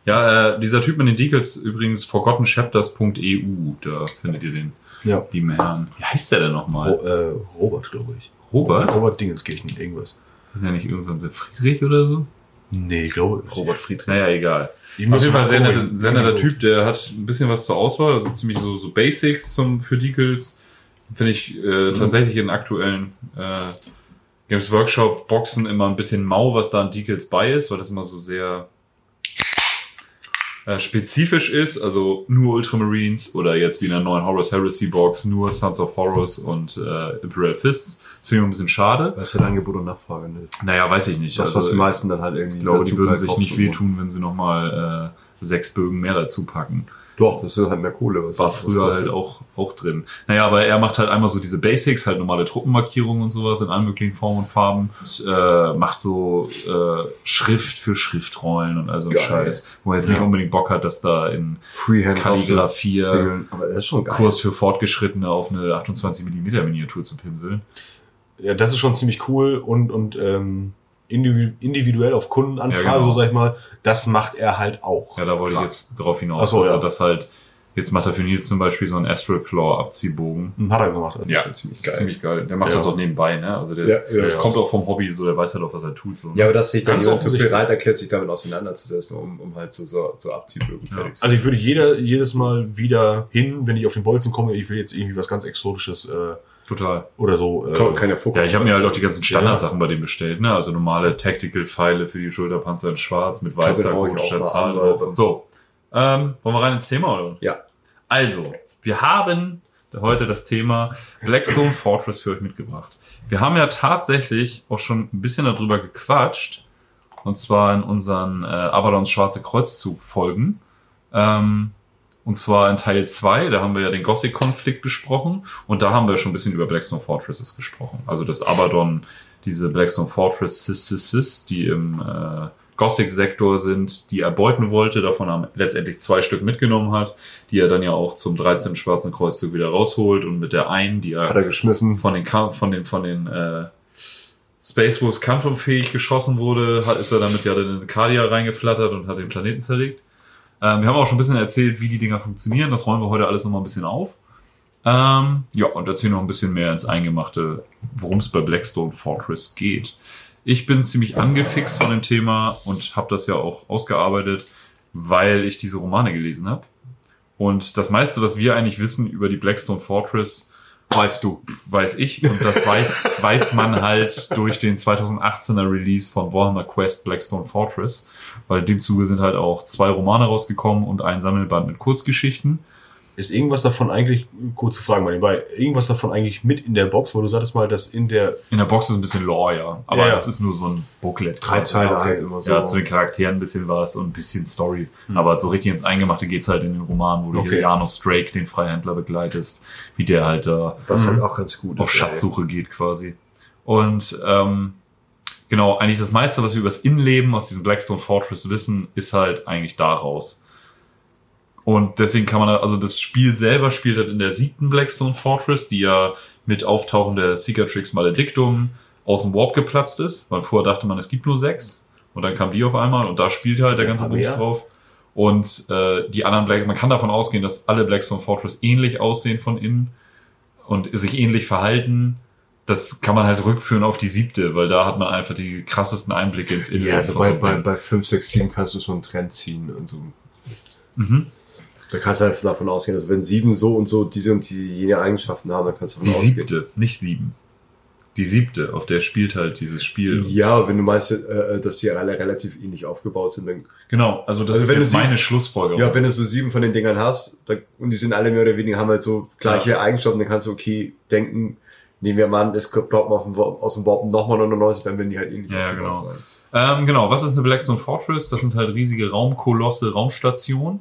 Speaker 4: Ja, äh, dieser Typ mit den Decals übrigens forgottenchapters.eu, da findet ihr den
Speaker 3: ja.
Speaker 4: lieben Herrn. Wie heißt der denn nochmal?
Speaker 3: Ro äh, Robert, glaube ich.
Speaker 4: Robert?
Speaker 3: Robert Dingenskirchen, irgendwas.
Speaker 4: Ist ja nicht irgendein so Friedrich oder so?
Speaker 3: Nee, ich glaube.
Speaker 2: Robert Friedrich.
Speaker 4: Naja, egal.
Speaker 3: Ich
Speaker 4: Auf
Speaker 3: muss
Speaker 4: jeden Fall sehr netter, sehr netter. Typ, der hat ein bisschen was zur Auswahl, also ziemlich so, so Basics zum, für Decals. Finde ich äh, tatsächlich in aktuellen äh, Games Workshop Boxen immer ein bisschen mau, was da an Decals bei ist, weil das immer so sehr äh, spezifisch ist, also nur Ultramarines oder jetzt wie in der neuen Horus Heresy Box nur Sons of Horus und äh, Imperial Fists. Das finde ich ein bisschen schade.
Speaker 2: Das ist halt Angebot und Nachfrage. Ne?
Speaker 4: Naja, weiß ich nicht.
Speaker 2: Das, was
Speaker 4: Also,
Speaker 2: die meisten dann halt irgendwie
Speaker 4: ich glaube, die würden sich nicht wehtun, wenn sie nochmal äh, sechs Bögen mehr dazu packen.
Speaker 2: Doch, das ist halt mehr Kohle. Was
Speaker 4: War
Speaker 2: was
Speaker 4: früher
Speaker 2: kostet.
Speaker 4: halt auch, auch drin. Naja, aber er macht halt einmal so diese Basics, halt normale Truppenmarkierungen und sowas in allen möglichen Formen und Farben. Und, äh, macht so äh, Schrift für Schriftrollen und all so ein. Scheiß. Wo er jetzt nicht unbedingt Bock hat, dass da in
Speaker 2: Freehand geil.
Speaker 4: Kurs für Fortgeschrittene auf eine 28 mm Miniatur zu pinseln.
Speaker 3: Ja, das ist schon ziemlich cool und, und ähm, individu- individuell auf Kundenanfrage,
Speaker 4: Ja, genau.
Speaker 3: so sag ich mal, das macht er halt auch.
Speaker 4: Ja, da wollte ich
Speaker 3: Krass.
Speaker 4: jetzt drauf hinaus,
Speaker 3: so,
Speaker 4: dass
Speaker 3: ja.
Speaker 4: er das halt, jetzt macht er für Nils zum Beispiel so einen Astral Claw Abziehbogen.
Speaker 3: Hm, Hat er gemacht. Also
Speaker 4: Ja,
Speaker 3: schon ziemlich
Speaker 4: Das ist
Speaker 3: geil.
Speaker 4: ziemlich geil. Der macht
Speaker 3: Ja.
Speaker 4: das auch nebenbei, ne? Also der ist,
Speaker 2: ja,
Speaker 4: der
Speaker 2: ja.
Speaker 4: kommt auch vom Hobby, so der weiß halt auch, was er tut. So.
Speaker 2: Ja, aber dass sich dann jemand
Speaker 3: offensichtlich.
Speaker 2: bereit erklärt, sich damit auseinanderzusetzen, um, um halt so, so, so Abziehbögen fertig zu
Speaker 3: Also ich würde jeder, jedes Mal wieder hin, wenn ich auf den Bolzen komme, ich will jetzt irgendwie was ganz Exotisches äh,
Speaker 4: Total.
Speaker 3: oder so. Äh.
Speaker 2: Keine Fuck.
Speaker 4: Ja, ich habe mir halt auch die ganzen Standardsachen bei dem bestellt, ne? Also normale Tactical-Pfeile für die Schulterpanzer in schwarz mit weißer
Speaker 2: mal
Speaker 4: Zahl drauf. Und so. Ähm, wollen wir rein ins Thema, oder?
Speaker 2: Ja.
Speaker 4: Also, wir haben heute das Thema Blackstone Fortress für euch mitgebracht. Wir haben ja tatsächlich auch schon ein bisschen darüber gequatscht. Und zwar in unseren äh, Avalons Schwarze Kreuzzug Folgen. Ähm, und zwar in Teil 2, da haben wir ja den Gothic-Konflikt besprochen. Und da haben wir schon ein bisschen über Blackstone Fortresses gesprochen. Also das Abaddon, diese Blackstone Fortresses, die im äh, Gothic-Sektor sind, die er beuten wollte, davon haben letztendlich zwei Stück mitgenommen hat, die er dann ja auch zum 13. Schwarzen Kreuzzug wieder rausholt und mit der einen, die
Speaker 2: Hat
Speaker 4: er
Speaker 2: er geschmissen.
Speaker 4: von den Kampf, von den, von den äh, Space Wolves kampfunfähig geschossen wurde, hat, ist er damit ja dann in Kadia reingeflattert und hat den Planeten zerlegt. Ähm, wir haben auch schon ein bisschen erzählt, wie die Dinger funktionieren. Das rollen wir heute alles nochmal ein bisschen auf. Ähm, ja, und erzählen noch ein bisschen mehr ins Eingemachte, worum es bei Blackstone Fortress geht. Ich bin ziemlich angefixt von dem Thema und habe das ja auch ausgearbeitet, weil ich diese Romane gelesen habe. Und das meiste, was wir eigentlich wissen über die Blackstone Fortress,
Speaker 2: Weißt du.
Speaker 4: weiß ich und das weiß, weiß man halt durch den 2018er Release von Warhammer Quest Blackstone Fortress, weil in dem Zuge sind halt auch zwei Romane rausgekommen und ein Sammelband mit Kurzgeschichten.
Speaker 3: Ist irgendwas davon eigentlich, kurze Frage mal nebenbei, irgendwas davon eigentlich mit in der Box, wo du sagtest mal, dass in der,
Speaker 4: In der Box ist ein bisschen Lore, ja, aber
Speaker 3: Ja, ja.
Speaker 4: das ist nur so ein Booklet.
Speaker 2: Drei Zeilen
Speaker 3: okay.
Speaker 2: halt immer so.
Speaker 4: Ja, zu den Charakteren ein bisschen was und ein bisschen Story. Aber so richtig ins Eingemachte geht's halt in den Roman, wo du
Speaker 3: Okay.
Speaker 4: hier Janus Drake, den Freihändler, begleitest, wie der halt da
Speaker 2: Was halt auch ganz gut
Speaker 4: auf
Speaker 2: ist, ey.
Speaker 4: Schatzsuche geht quasi. Und ähm, genau, eigentlich das meiste, was wir über das Innenleben aus diesem Blackstone Fortress wissen, ist halt eigentlich daraus. Und deswegen kann man, also das Spiel selber spielt halt in der siebten Blackstone Fortress, die ja mit Auftauchen der Cicatrix Maledictum aus dem Warp geplatzt ist, weil vorher dachte man, es gibt nur sechs. Und dann kam die auf einmal und da spielt halt der ganze
Speaker 3: paar
Speaker 4: Bums drauf. Und äh, die anderen Black, man kann davon ausgehen, dass alle Blackstone Fortress ähnlich aussehen von innen und sich ähnlich verhalten. Das kann man halt rückführen auf die siebte, weil da hat man einfach die krassesten Einblicke ins Innere.
Speaker 2: Ja, also bei, bei,
Speaker 4: Ding.
Speaker 2: bei 5, 6, 7 kannst du so einen Trend ziehen und so.
Speaker 4: Mhm.
Speaker 2: Da kannst du halt davon ausgehen, dass wenn sieben so und so diese und diese jene Eigenschaften haben, dann kannst du
Speaker 4: Die
Speaker 2: davon ausgehen.
Speaker 4: siebte, nicht sieben. Die siebte, auf der spielt halt dieses Spiel.
Speaker 2: Ja, wenn du meinst, äh, dass die alle relativ ähnlich aufgebaut sind, dann
Speaker 4: Genau, also das
Speaker 2: Also
Speaker 4: ist
Speaker 2: wenn du
Speaker 4: jetzt
Speaker 2: sie-
Speaker 4: meine Schlussfolgerung.
Speaker 2: Ja, wenn du so sieben von den Dingern hast dann, und die sind alle mehr oder weniger, haben halt so gleiche Eigenschaften, dann kannst du okay denken, nehmen wir mal an, es kommt aus dem, aus dem Warpen nochmal 99, dann werden die halt ähnlich
Speaker 4: Ja,
Speaker 2: aufgebaut
Speaker 4: genau.
Speaker 2: sein.
Speaker 4: Ähm, genau, was ist eine Blackstone Fortress? Das sind halt riesige Raumkolosse, Raumstationen,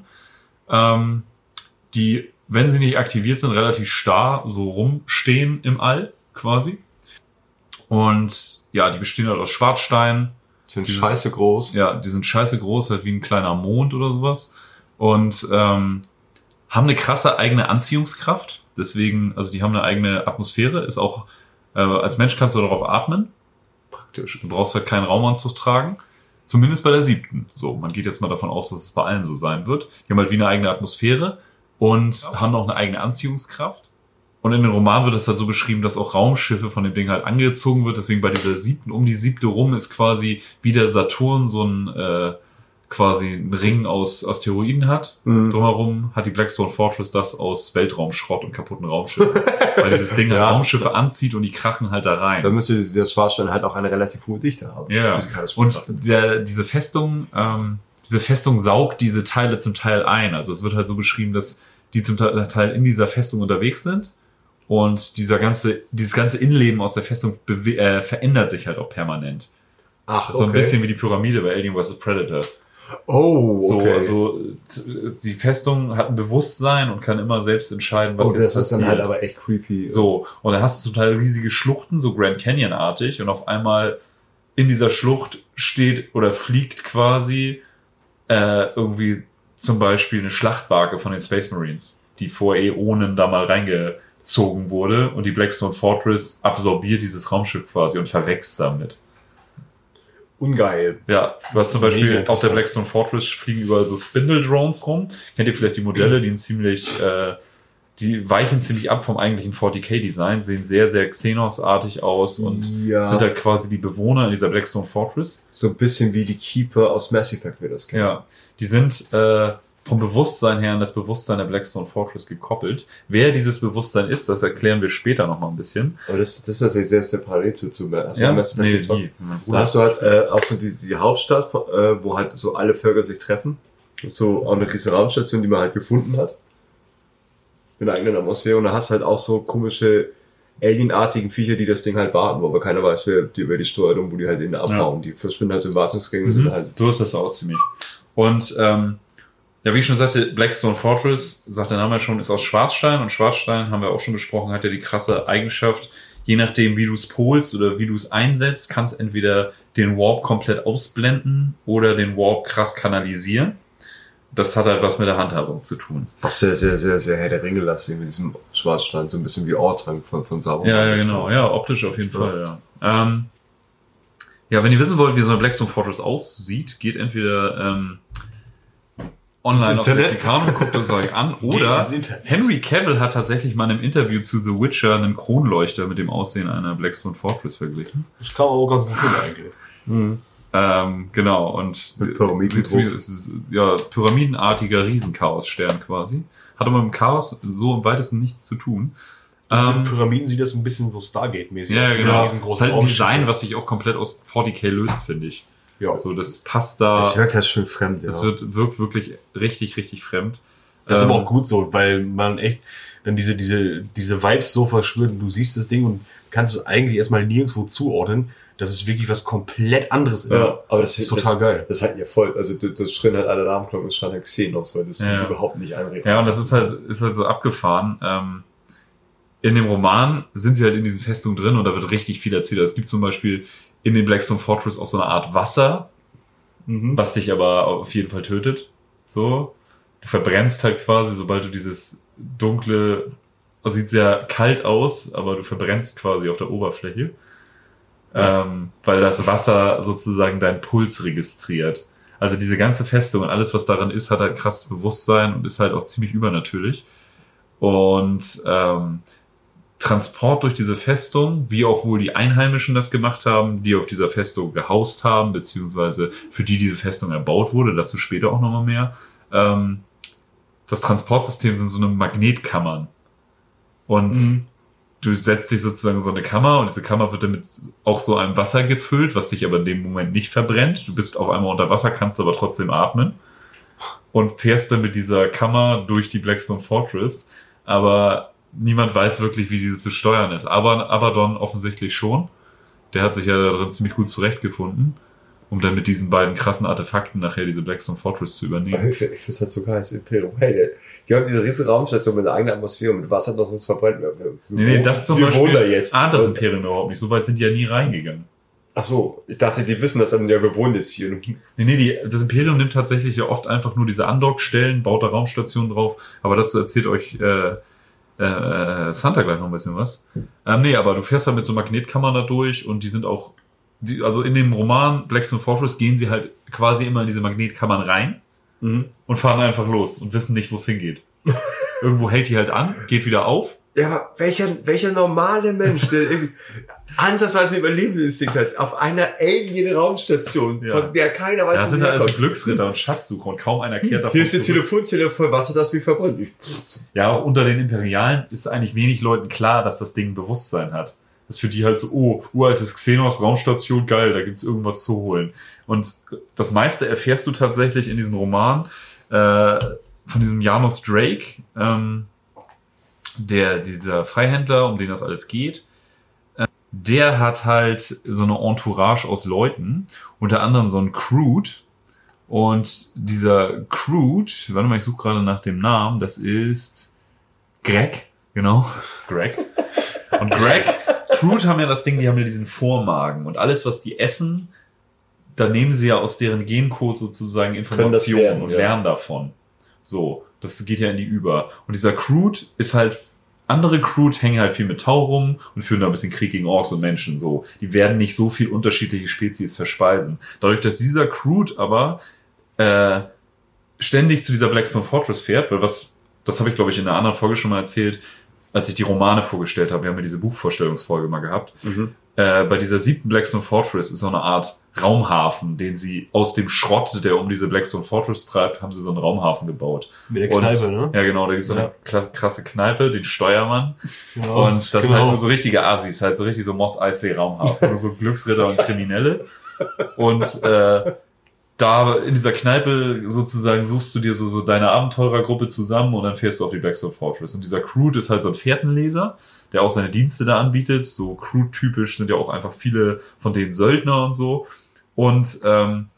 Speaker 4: ähm, die, wenn sie nicht aktiviert sind, relativ starr so rumstehen im All quasi. Und ja, die bestehen halt aus Schwarzstein.
Speaker 2: Sind
Speaker 4: Dieses-
Speaker 2: scheiße groß.
Speaker 4: Ja, die sind scheiße groß, halt wie ein kleiner Mond oder sowas. Und ähm, haben eine krasse eigene Anziehungskraft. Deswegen, also die haben eine eigene Atmosphäre, ist auch, äh, als Mensch kannst du darauf atmen.
Speaker 2: Praktisch.
Speaker 4: Du brauchst halt keinen Raumanzug tragen. Zumindest bei der siebten. So, man geht jetzt mal davon aus, dass es bei allen so sein wird. Die haben halt wie eine eigene Atmosphäre und haben auch eine eigene Anziehungskraft. Und in den Roman wird das halt so beschrieben, dass auch Raumschiffe von dem Ding halt angezogen wird. Deswegen bei dieser siebten, um die siebte rum ist quasi wie der Saturn so ein äh, quasi ein Ring aus Asteroiden hat.
Speaker 2: Mhm.
Speaker 4: Drumherum hat die Blackstone Fortress das aus Weltraumschrott und kaputten Raumschiffen. Weil dieses Ding halt
Speaker 2: Ja.
Speaker 4: Raumschiffe anzieht und die krachen halt da rein.
Speaker 2: Da müsste der Schwarzstein halt auch eine relativ hohe Dichte haben.
Speaker 4: Ja, und der, diese Festung, ähm, diese Festung saugt diese Teile zum Teil ein. Also es wird halt so beschrieben, dass die zum Teil in dieser Festung unterwegs sind und dieser ganze, dieses ganze Innenleben aus der Festung äh, verändert sich halt auch permanent.
Speaker 2: Ach,
Speaker 4: Das so ein bisschen wie die Pyramide bei Alien vs. Predator.
Speaker 2: Oh,
Speaker 4: So,
Speaker 2: okay.
Speaker 4: also t- die Festung hat ein Bewusstsein und kann immer selbst entscheiden, was
Speaker 2: oh,
Speaker 4: jetzt
Speaker 2: das ist
Speaker 4: passiert.
Speaker 2: dann halt aber echt creepy.
Speaker 4: So, und dann hast du zum Teil riesige Schluchten, so Grand Canyon-artig, und auf einmal in dieser Schlucht steht oder fliegt quasi äh, irgendwie zum Beispiel eine Schlachtbarke von den Space Marines, die vor Äonen da mal reingezogen wurde und die Blackstone Fortress absorbiert dieses Raumschiff quasi und verwächst damit.
Speaker 2: Ungeil.
Speaker 4: Ja, du hast zum Beispiel auf der. Blackstone Fortress fliegen überall so Spindle-Drones rum. Kennt ihr vielleicht die Modelle, die ein ziemlich, äh, die weichen ziemlich ab vom eigentlichen 40k-Design, sehen sehr, sehr Xenos-artig aus und
Speaker 2: ja,
Speaker 4: sind halt quasi die Bewohner in dieser Blackstone Fortress.
Speaker 2: so ein bisschen wie die Keeper aus Mass Effect, wir das kennen.
Speaker 4: Ja, die sind äh, vom Bewusstsein her an das Bewusstsein der Blackstone Fortress gekoppelt. Wer dieses Bewusstsein ist, das erklären wir später noch mal ein bisschen.
Speaker 2: Aber das, das ist tatsächlich sehr separat zu, zu Mass
Speaker 4: Ja, nee, die.
Speaker 2: Da hast du halt äh, auch so die, die Hauptstadt, äh, wo halt so alle Völker sich treffen. So auch eine riesige Raumstation, die man halt gefunden hat. Mit einer eigenen Atmosphäre. Und da hast halt auch so komische alienartigen Viecher, die das Ding halt warten, wo aber keiner weiß, wer die, wer die steuert und wo die halt in abhauen. Die verschwinden halt so in Wartungsgängen und sind
Speaker 4: Mhm.
Speaker 2: halt.
Speaker 4: So ist das auch ziemlich. Und ähm, ja, wie ich schon sagte, Blackstone Fortress, sagt der Name ja schon, ist aus Schwarzstein und Schwarzstein, haben wir auch schon besprochen, hat ja die krasse Eigenschaft, je nachdem, wie du es polst oder wie du es einsetzt, kannst entweder den Warp komplett ausblenden oder den Warp krass kanalisieren. Das hat halt was mit der Handhabung zu tun.
Speaker 2: Was sehr, sehr, sehr, sehr Herr der Ringe lastig mit diesem Schwarzstein, so ein bisschen wie Ortrank von, von Sauron.
Speaker 4: Ja, ja, genau. Ja, optisch auf jeden Fall, ja. Ähm, ja, wenn ihr wissen wollt, wie so eine Blackstone Fortress aussieht, geht entweder ähm, online auf. Lexikon und guckt es euch an. Oder. Henry Cavill hat tatsächlich mal in einem Interview zu The Witcher einen Kronleuchter mit dem Aussehen einer Blackstone Fortress verglichen.
Speaker 3: Das kann man auch ganz gut eigentlich.
Speaker 2: Mhm.
Speaker 4: Ähm, genau, und
Speaker 2: Mit Pyramiden
Speaker 4: ist, ja, pyramidenartiger Riesenchaos-Stern quasi. Hat aber mit dem Chaos so im weitesten nichts zu tun. Ähm,
Speaker 3: Pyramiden sieht das ein bisschen so Stargate-mäßig
Speaker 4: Ja,
Speaker 3: aus.
Speaker 4: ja, genau. Das ist halt ein. Design, was sich auch komplett aus 40k löst, finde ich.
Speaker 3: Ja.
Speaker 4: So, das passt da.
Speaker 2: Es wirkt halt schön fremd, ja.
Speaker 4: Es wird, wirkt wirklich richtig, richtig fremd.
Speaker 3: Das ist
Speaker 4: Ähm,
Speaker 3: aber auch gut so, weil man echt dann diese, diese, diese Vibes so verspürt und du siehst das Ding und kannst es eigentlich erstmal nirgendwo zuordnen, dass es wirklich was komplett anderes ist.
Speaker 2: ja, aber das
Speaker 3: Das ist total
Speaker 2: das,
Speaker 3: geil.
Speaker 2: Das hat ja voll, also du, das schreien halt alle Alarmglocken, es schreien halt Xenos, weil das
Speaker 4: Ja.
Speaker 2: ist überhaupt nicht einreden.
Speaker 4: Ja, und das ist halt, ist halt so abgefahren. Ähm, in dem Roman sind sie halt in diesen Festungen drin und da wird richtig viel erzählt. Es gibt zum Beispiel in den Blackstone Fortress auch so eine Art Wasser,
Speaker 2: Mhm.
Speaker 4: was dich aber auf jeden Fall tötet. So. Du verbrennst halt quasi, sobald du dieses dunkle, also sieht sehr kalt aus, aber du verbrennst quasi auf der Oberfläche. Ähm, weil das Wasser sozusagen deinen Puls registriert. Also diese ganze Festung und alles, was daran ist, hat halt krasses Bewusstsein und ist halt auch ziemlich übernatürlich. Und ähm, Transport durch diese Festung, wie auch wohl die Einheimischen das gemacht haben, die auf dieser Festung gehaust haben, beziehungsweise für die diese Festung erbaut wurde, dazu später auch nochmal mehr, ähm, das Transportsystem sind so eine Magnetkammern. Und
Speaker 2: Mhm.
Speaker 4: du setzt dich sozusagen in so eine Kammer und diese Kammer wird damit auch so einem Wasser gefüllt, was dich aber in dem Moment nicht verbrennt. Du bist auf einmal unter Wasser, kannst aber trotzdem atmen und fährst dann mit dieser Kammer durch die Blackstone Fortress. Aber niemand weiß wirklich, wie dieses zu steuern ist. Aber Abaddon offensichtlich schon. Der hat sich ja darin ziemlich gut zurechtgefunden, um dann mit diesen beiden krassen Artefakten nachher diese Blackstone Fortress zu übernehmen.
Speaker 2: Ich finde es halt so geil, das Imperium. Hey, die haben diese riesige Raumstation mit einer eigenen Atmosphäre, mit Wasser, das uns verbrennt. Wir, wir,
Speaker 4: Nee, nee, das zum
Speaker 2: wir
Speaker 4: Beispiel
Speaker 2: da jetzt.
Speaker 4: ahnt das Imperium überhaupt nicht. So weit sind die ja nie reingegangen.
Speaker 2: Ach so, ich dachte, die wissen das dann, ja, wir wohnen jetzt hier.
Speaker 4: Nee, nee, die, das Imperium nimmt tatsächlich ja oft einfach nur diese Andockstellen, baut da Raumstationen drauf, aber dazu erzählt euch äh, äh, Santa gleich noch ein bisschen was. Ähm, nee, aber du fährst halt mit so Magnetkammern da durch und die sind auch, die, also in dem Roman Blackstone Fortress gehen sie halt quasi immer in diese Magnetkammern rein
Speaker 2: Mhm.
Speaker 4: und fahren einfach los und wissen nicht, wo es hingeht. Irgendwo hält die halt an, geht wieder auf.
Speaker 2: Ja, aber welcher, welcher normale Mensch, der ansatzweise Überlebensinstinkt hat, auf einer Alien-Raumstation,
Speaker 4: Ja.
Speaker 2: von der keiner weiß,
Speaker 4: Da
Speaker 2: wo
Speaker 4: sind
Speaker 2: sie
Speaker 4: halt also
Speaker 2: herkommt.
Speaker 4: Glücksritter und Schatzsucher und kaum einer kehrt davon
Speaker 2: Hier ist die. Telefonzelle voll Wasser, das mich verbrennt. Ich-
Speaker 4: Ja, auch unter den Imperialen ist eigentlich wenig Leuten klar, dass das Ding Bewusstsein hat. Das ist für die halt so, oh, uraltes Xenos, Raumstation, geil, da gibt's irgendwas zu holen. Und das meiste erfährst du tatsächlich in diesem Roman äh, von diesem Janus Drake, ähm, der, dieser Freihändler, um den das alles geht. Äh, der hat halt so eine Entourage aus Leuten, unter anderem so ein Crude. Und dieser Crude, warte mal, ich suche gerade nach dem Namen, das ist Greg, genau, Greg. Und Greg, Crude haben ja das Ding, die haben ja diesen Vormagen und alles, was die essen, da nehmen sie ja aus deren Gencode sozusagen Informationen
Speaker 2: lernen,
Speaker 4: und
Speaker 2: ja.
Speaker 4: lernen davon. So, das geht ja in die über. Und dieser Crude ist halt, andere Crude hängen halt viel mit Tau rum und führen da ein bisschen Krieg gegen Orks und Menschen, so. Die werden nicht so viel unterschiedliche Spezies verspeisen. Dadurch, dass dieser Crude aber äh, ständig zu dieser Blackstone Fortress fährt, weil was, das habe ich glaube ich in einer anderen Folge schon mal erzählt, als ich die Romane vorgestellt habe, wir haben ja diese Buchvorstellungsfolge mal gehabt, äh, bei dieser siebten Blackstone Fortress ist so eine Art Raumhafen, den sie aus dem Schrott, der um diese Blackstone Fortress treibt, haben sie so einen Raumhafen gebaut.
Speaker 3: Mit der
Speaker 4: Und-
Speaker 3: Kneipe, ne?
Speaker 4: Ja, genau, da gibt's so eine
Speaker 3: Ja.
Speaker 4: kla- krasse Kneipe, den Steuermann.
Speaker 3: Genau.
Speaker 4: Und das sind halt nur so richtige Assis, halt so richtig so Moss Eisley Raumhafen, nur so Glücksritter und Kriminelle. Und äh, da in dieser Kneipe sozusagen suchst du dir so, so deine Abenteurergruppe zusammen und dann fährst du auf die Blackstone Fortress. Und dieser Crude ist halt so ein Fährtenleser, der auch seine Dienste da anbietet. So Crude-typisch sind ja auch einfach viele von denen Söldner und so. Und ähm,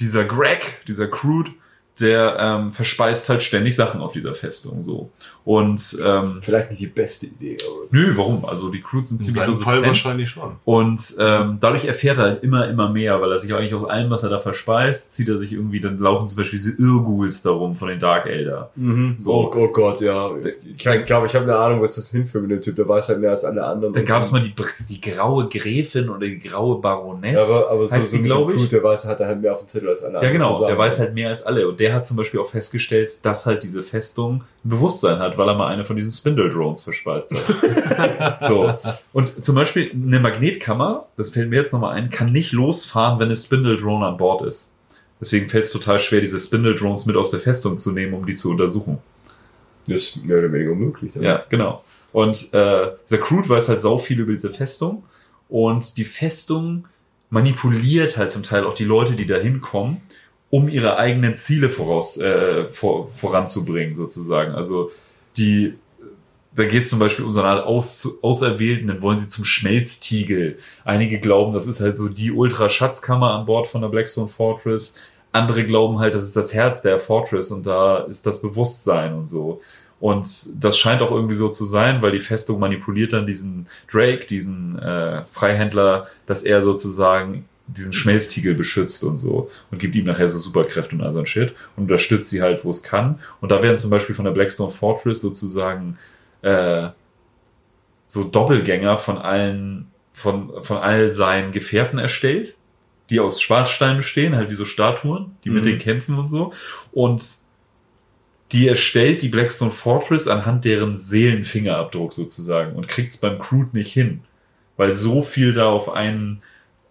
Speaker 4: dieser Greg, dieser Crude, der ähm, verspeist halt ständig Sachen auf dieser Festung so. Und ähm,
Speaker 2: Vielleicht nicht die beste Idee, aber.
Speaker 4: Nö, warum? Also die Crews sind
Speaker 3: In
Speaker 4: ziemlich
Speaker 3: seinem Fall
Speaker 4: resistent.
Speaker 3: wahrscheinlich schon.
Speaker 4: Und ähm, dadurch erfährt er halt immer, immer mehr, weil er sich eigentlich aus allem, was er da verspeist, zieht er sich irgendwie, dann laufen zum Beispiel diese Irrghouls darum von den Dark Elder. So.
Speaker 2: Oh, oh Gott, ja. Ich glaube, ich habe eine Ahnung, was das hinführt mit dem Typ. Der weiß halt mehr als alle anderen.
Speaker 4: Dann gab es mal die, die graue Gräfin oder die graue Baroness.
Speaker 2: Ja, aber, aber so, so
Speaker 4: die,
Speaker 2: mit dem
Speaker 4: glaube
Speaker 2: Crude,
Speaker 4: ich.
Speaker 2: der weiß, hat er halt mehr auf dem Zettel als alle
Speaker 4: Ja,
Speaker 2: anderen.
Speaker 4: genau,
Speaker 2: zusammen.
Speaker 4: der weiß halt mehr als alle. Und der hat zum Beispiel auch festgestellt, dass halt diese Festung ein Bewusstsein hat, weil er mal eine von diesen Spindle-Drones verspeist hat. so. Und zum Beispiel eine Magnetkammer, das fällt mir jetzt nochmal ein, kann nicht losfahren, wenn eine Spindle-Drone an Bord ist. Deswegen fällt es total schwer, diese Spindle-Drones mit aus der Festung zu nehmen, um die zu untersuchen.
Speaker 2: Das ist mehr oder weniger unmöglich. Dann.
Speaker 4: Ja, genau. Und äh, der Crude weiß halt sau viel über diese Festung. Und die Festung manipuliert halt zum Teil auch die Leute, die da hinkommen, um ihre eigenen Ziele voraus, äh, vor, voranzubringen, sozusagen. Also die, da geht es zum Beispiel um so eine Art Aus, Auserwählten, dann wollen sie zum Schmelztiegel. Einige glauben, das ist halt so die Ultra-Schatzkammer an Bord von der Blackstone Fortress. Andere glauben halt, das ist das Herz der Fortress und da ist das Bewusstsein und so. Und das scheint auch irgendwie so zu sein, weil die Festung manipuliert dann diesen Drake, diesen äh, Freihändler, dass er sozusagen diesen Schmelztiegel beschützt und so und gibt ihm nachher so Superkräfte und all so ein Shit und unterstützt sie halt, wo es kann. Und da werden zum Beispiel von der Blackstone Fortress sozusagen äh, so Doppelgänger von allen, von, von all seinen Gefährten erstellt, die aus Schwarzstein bestehen, halt wie so Statuen, die mit
Speaker 2: Mhm.
Speaker 4: denen kämpfen und so. Und die erstellt die Blackstone Fortress anhand deren Seelenfingerabdruck sozusagen und kriegt es beim Crude nicht hin, weil so viel da auf einen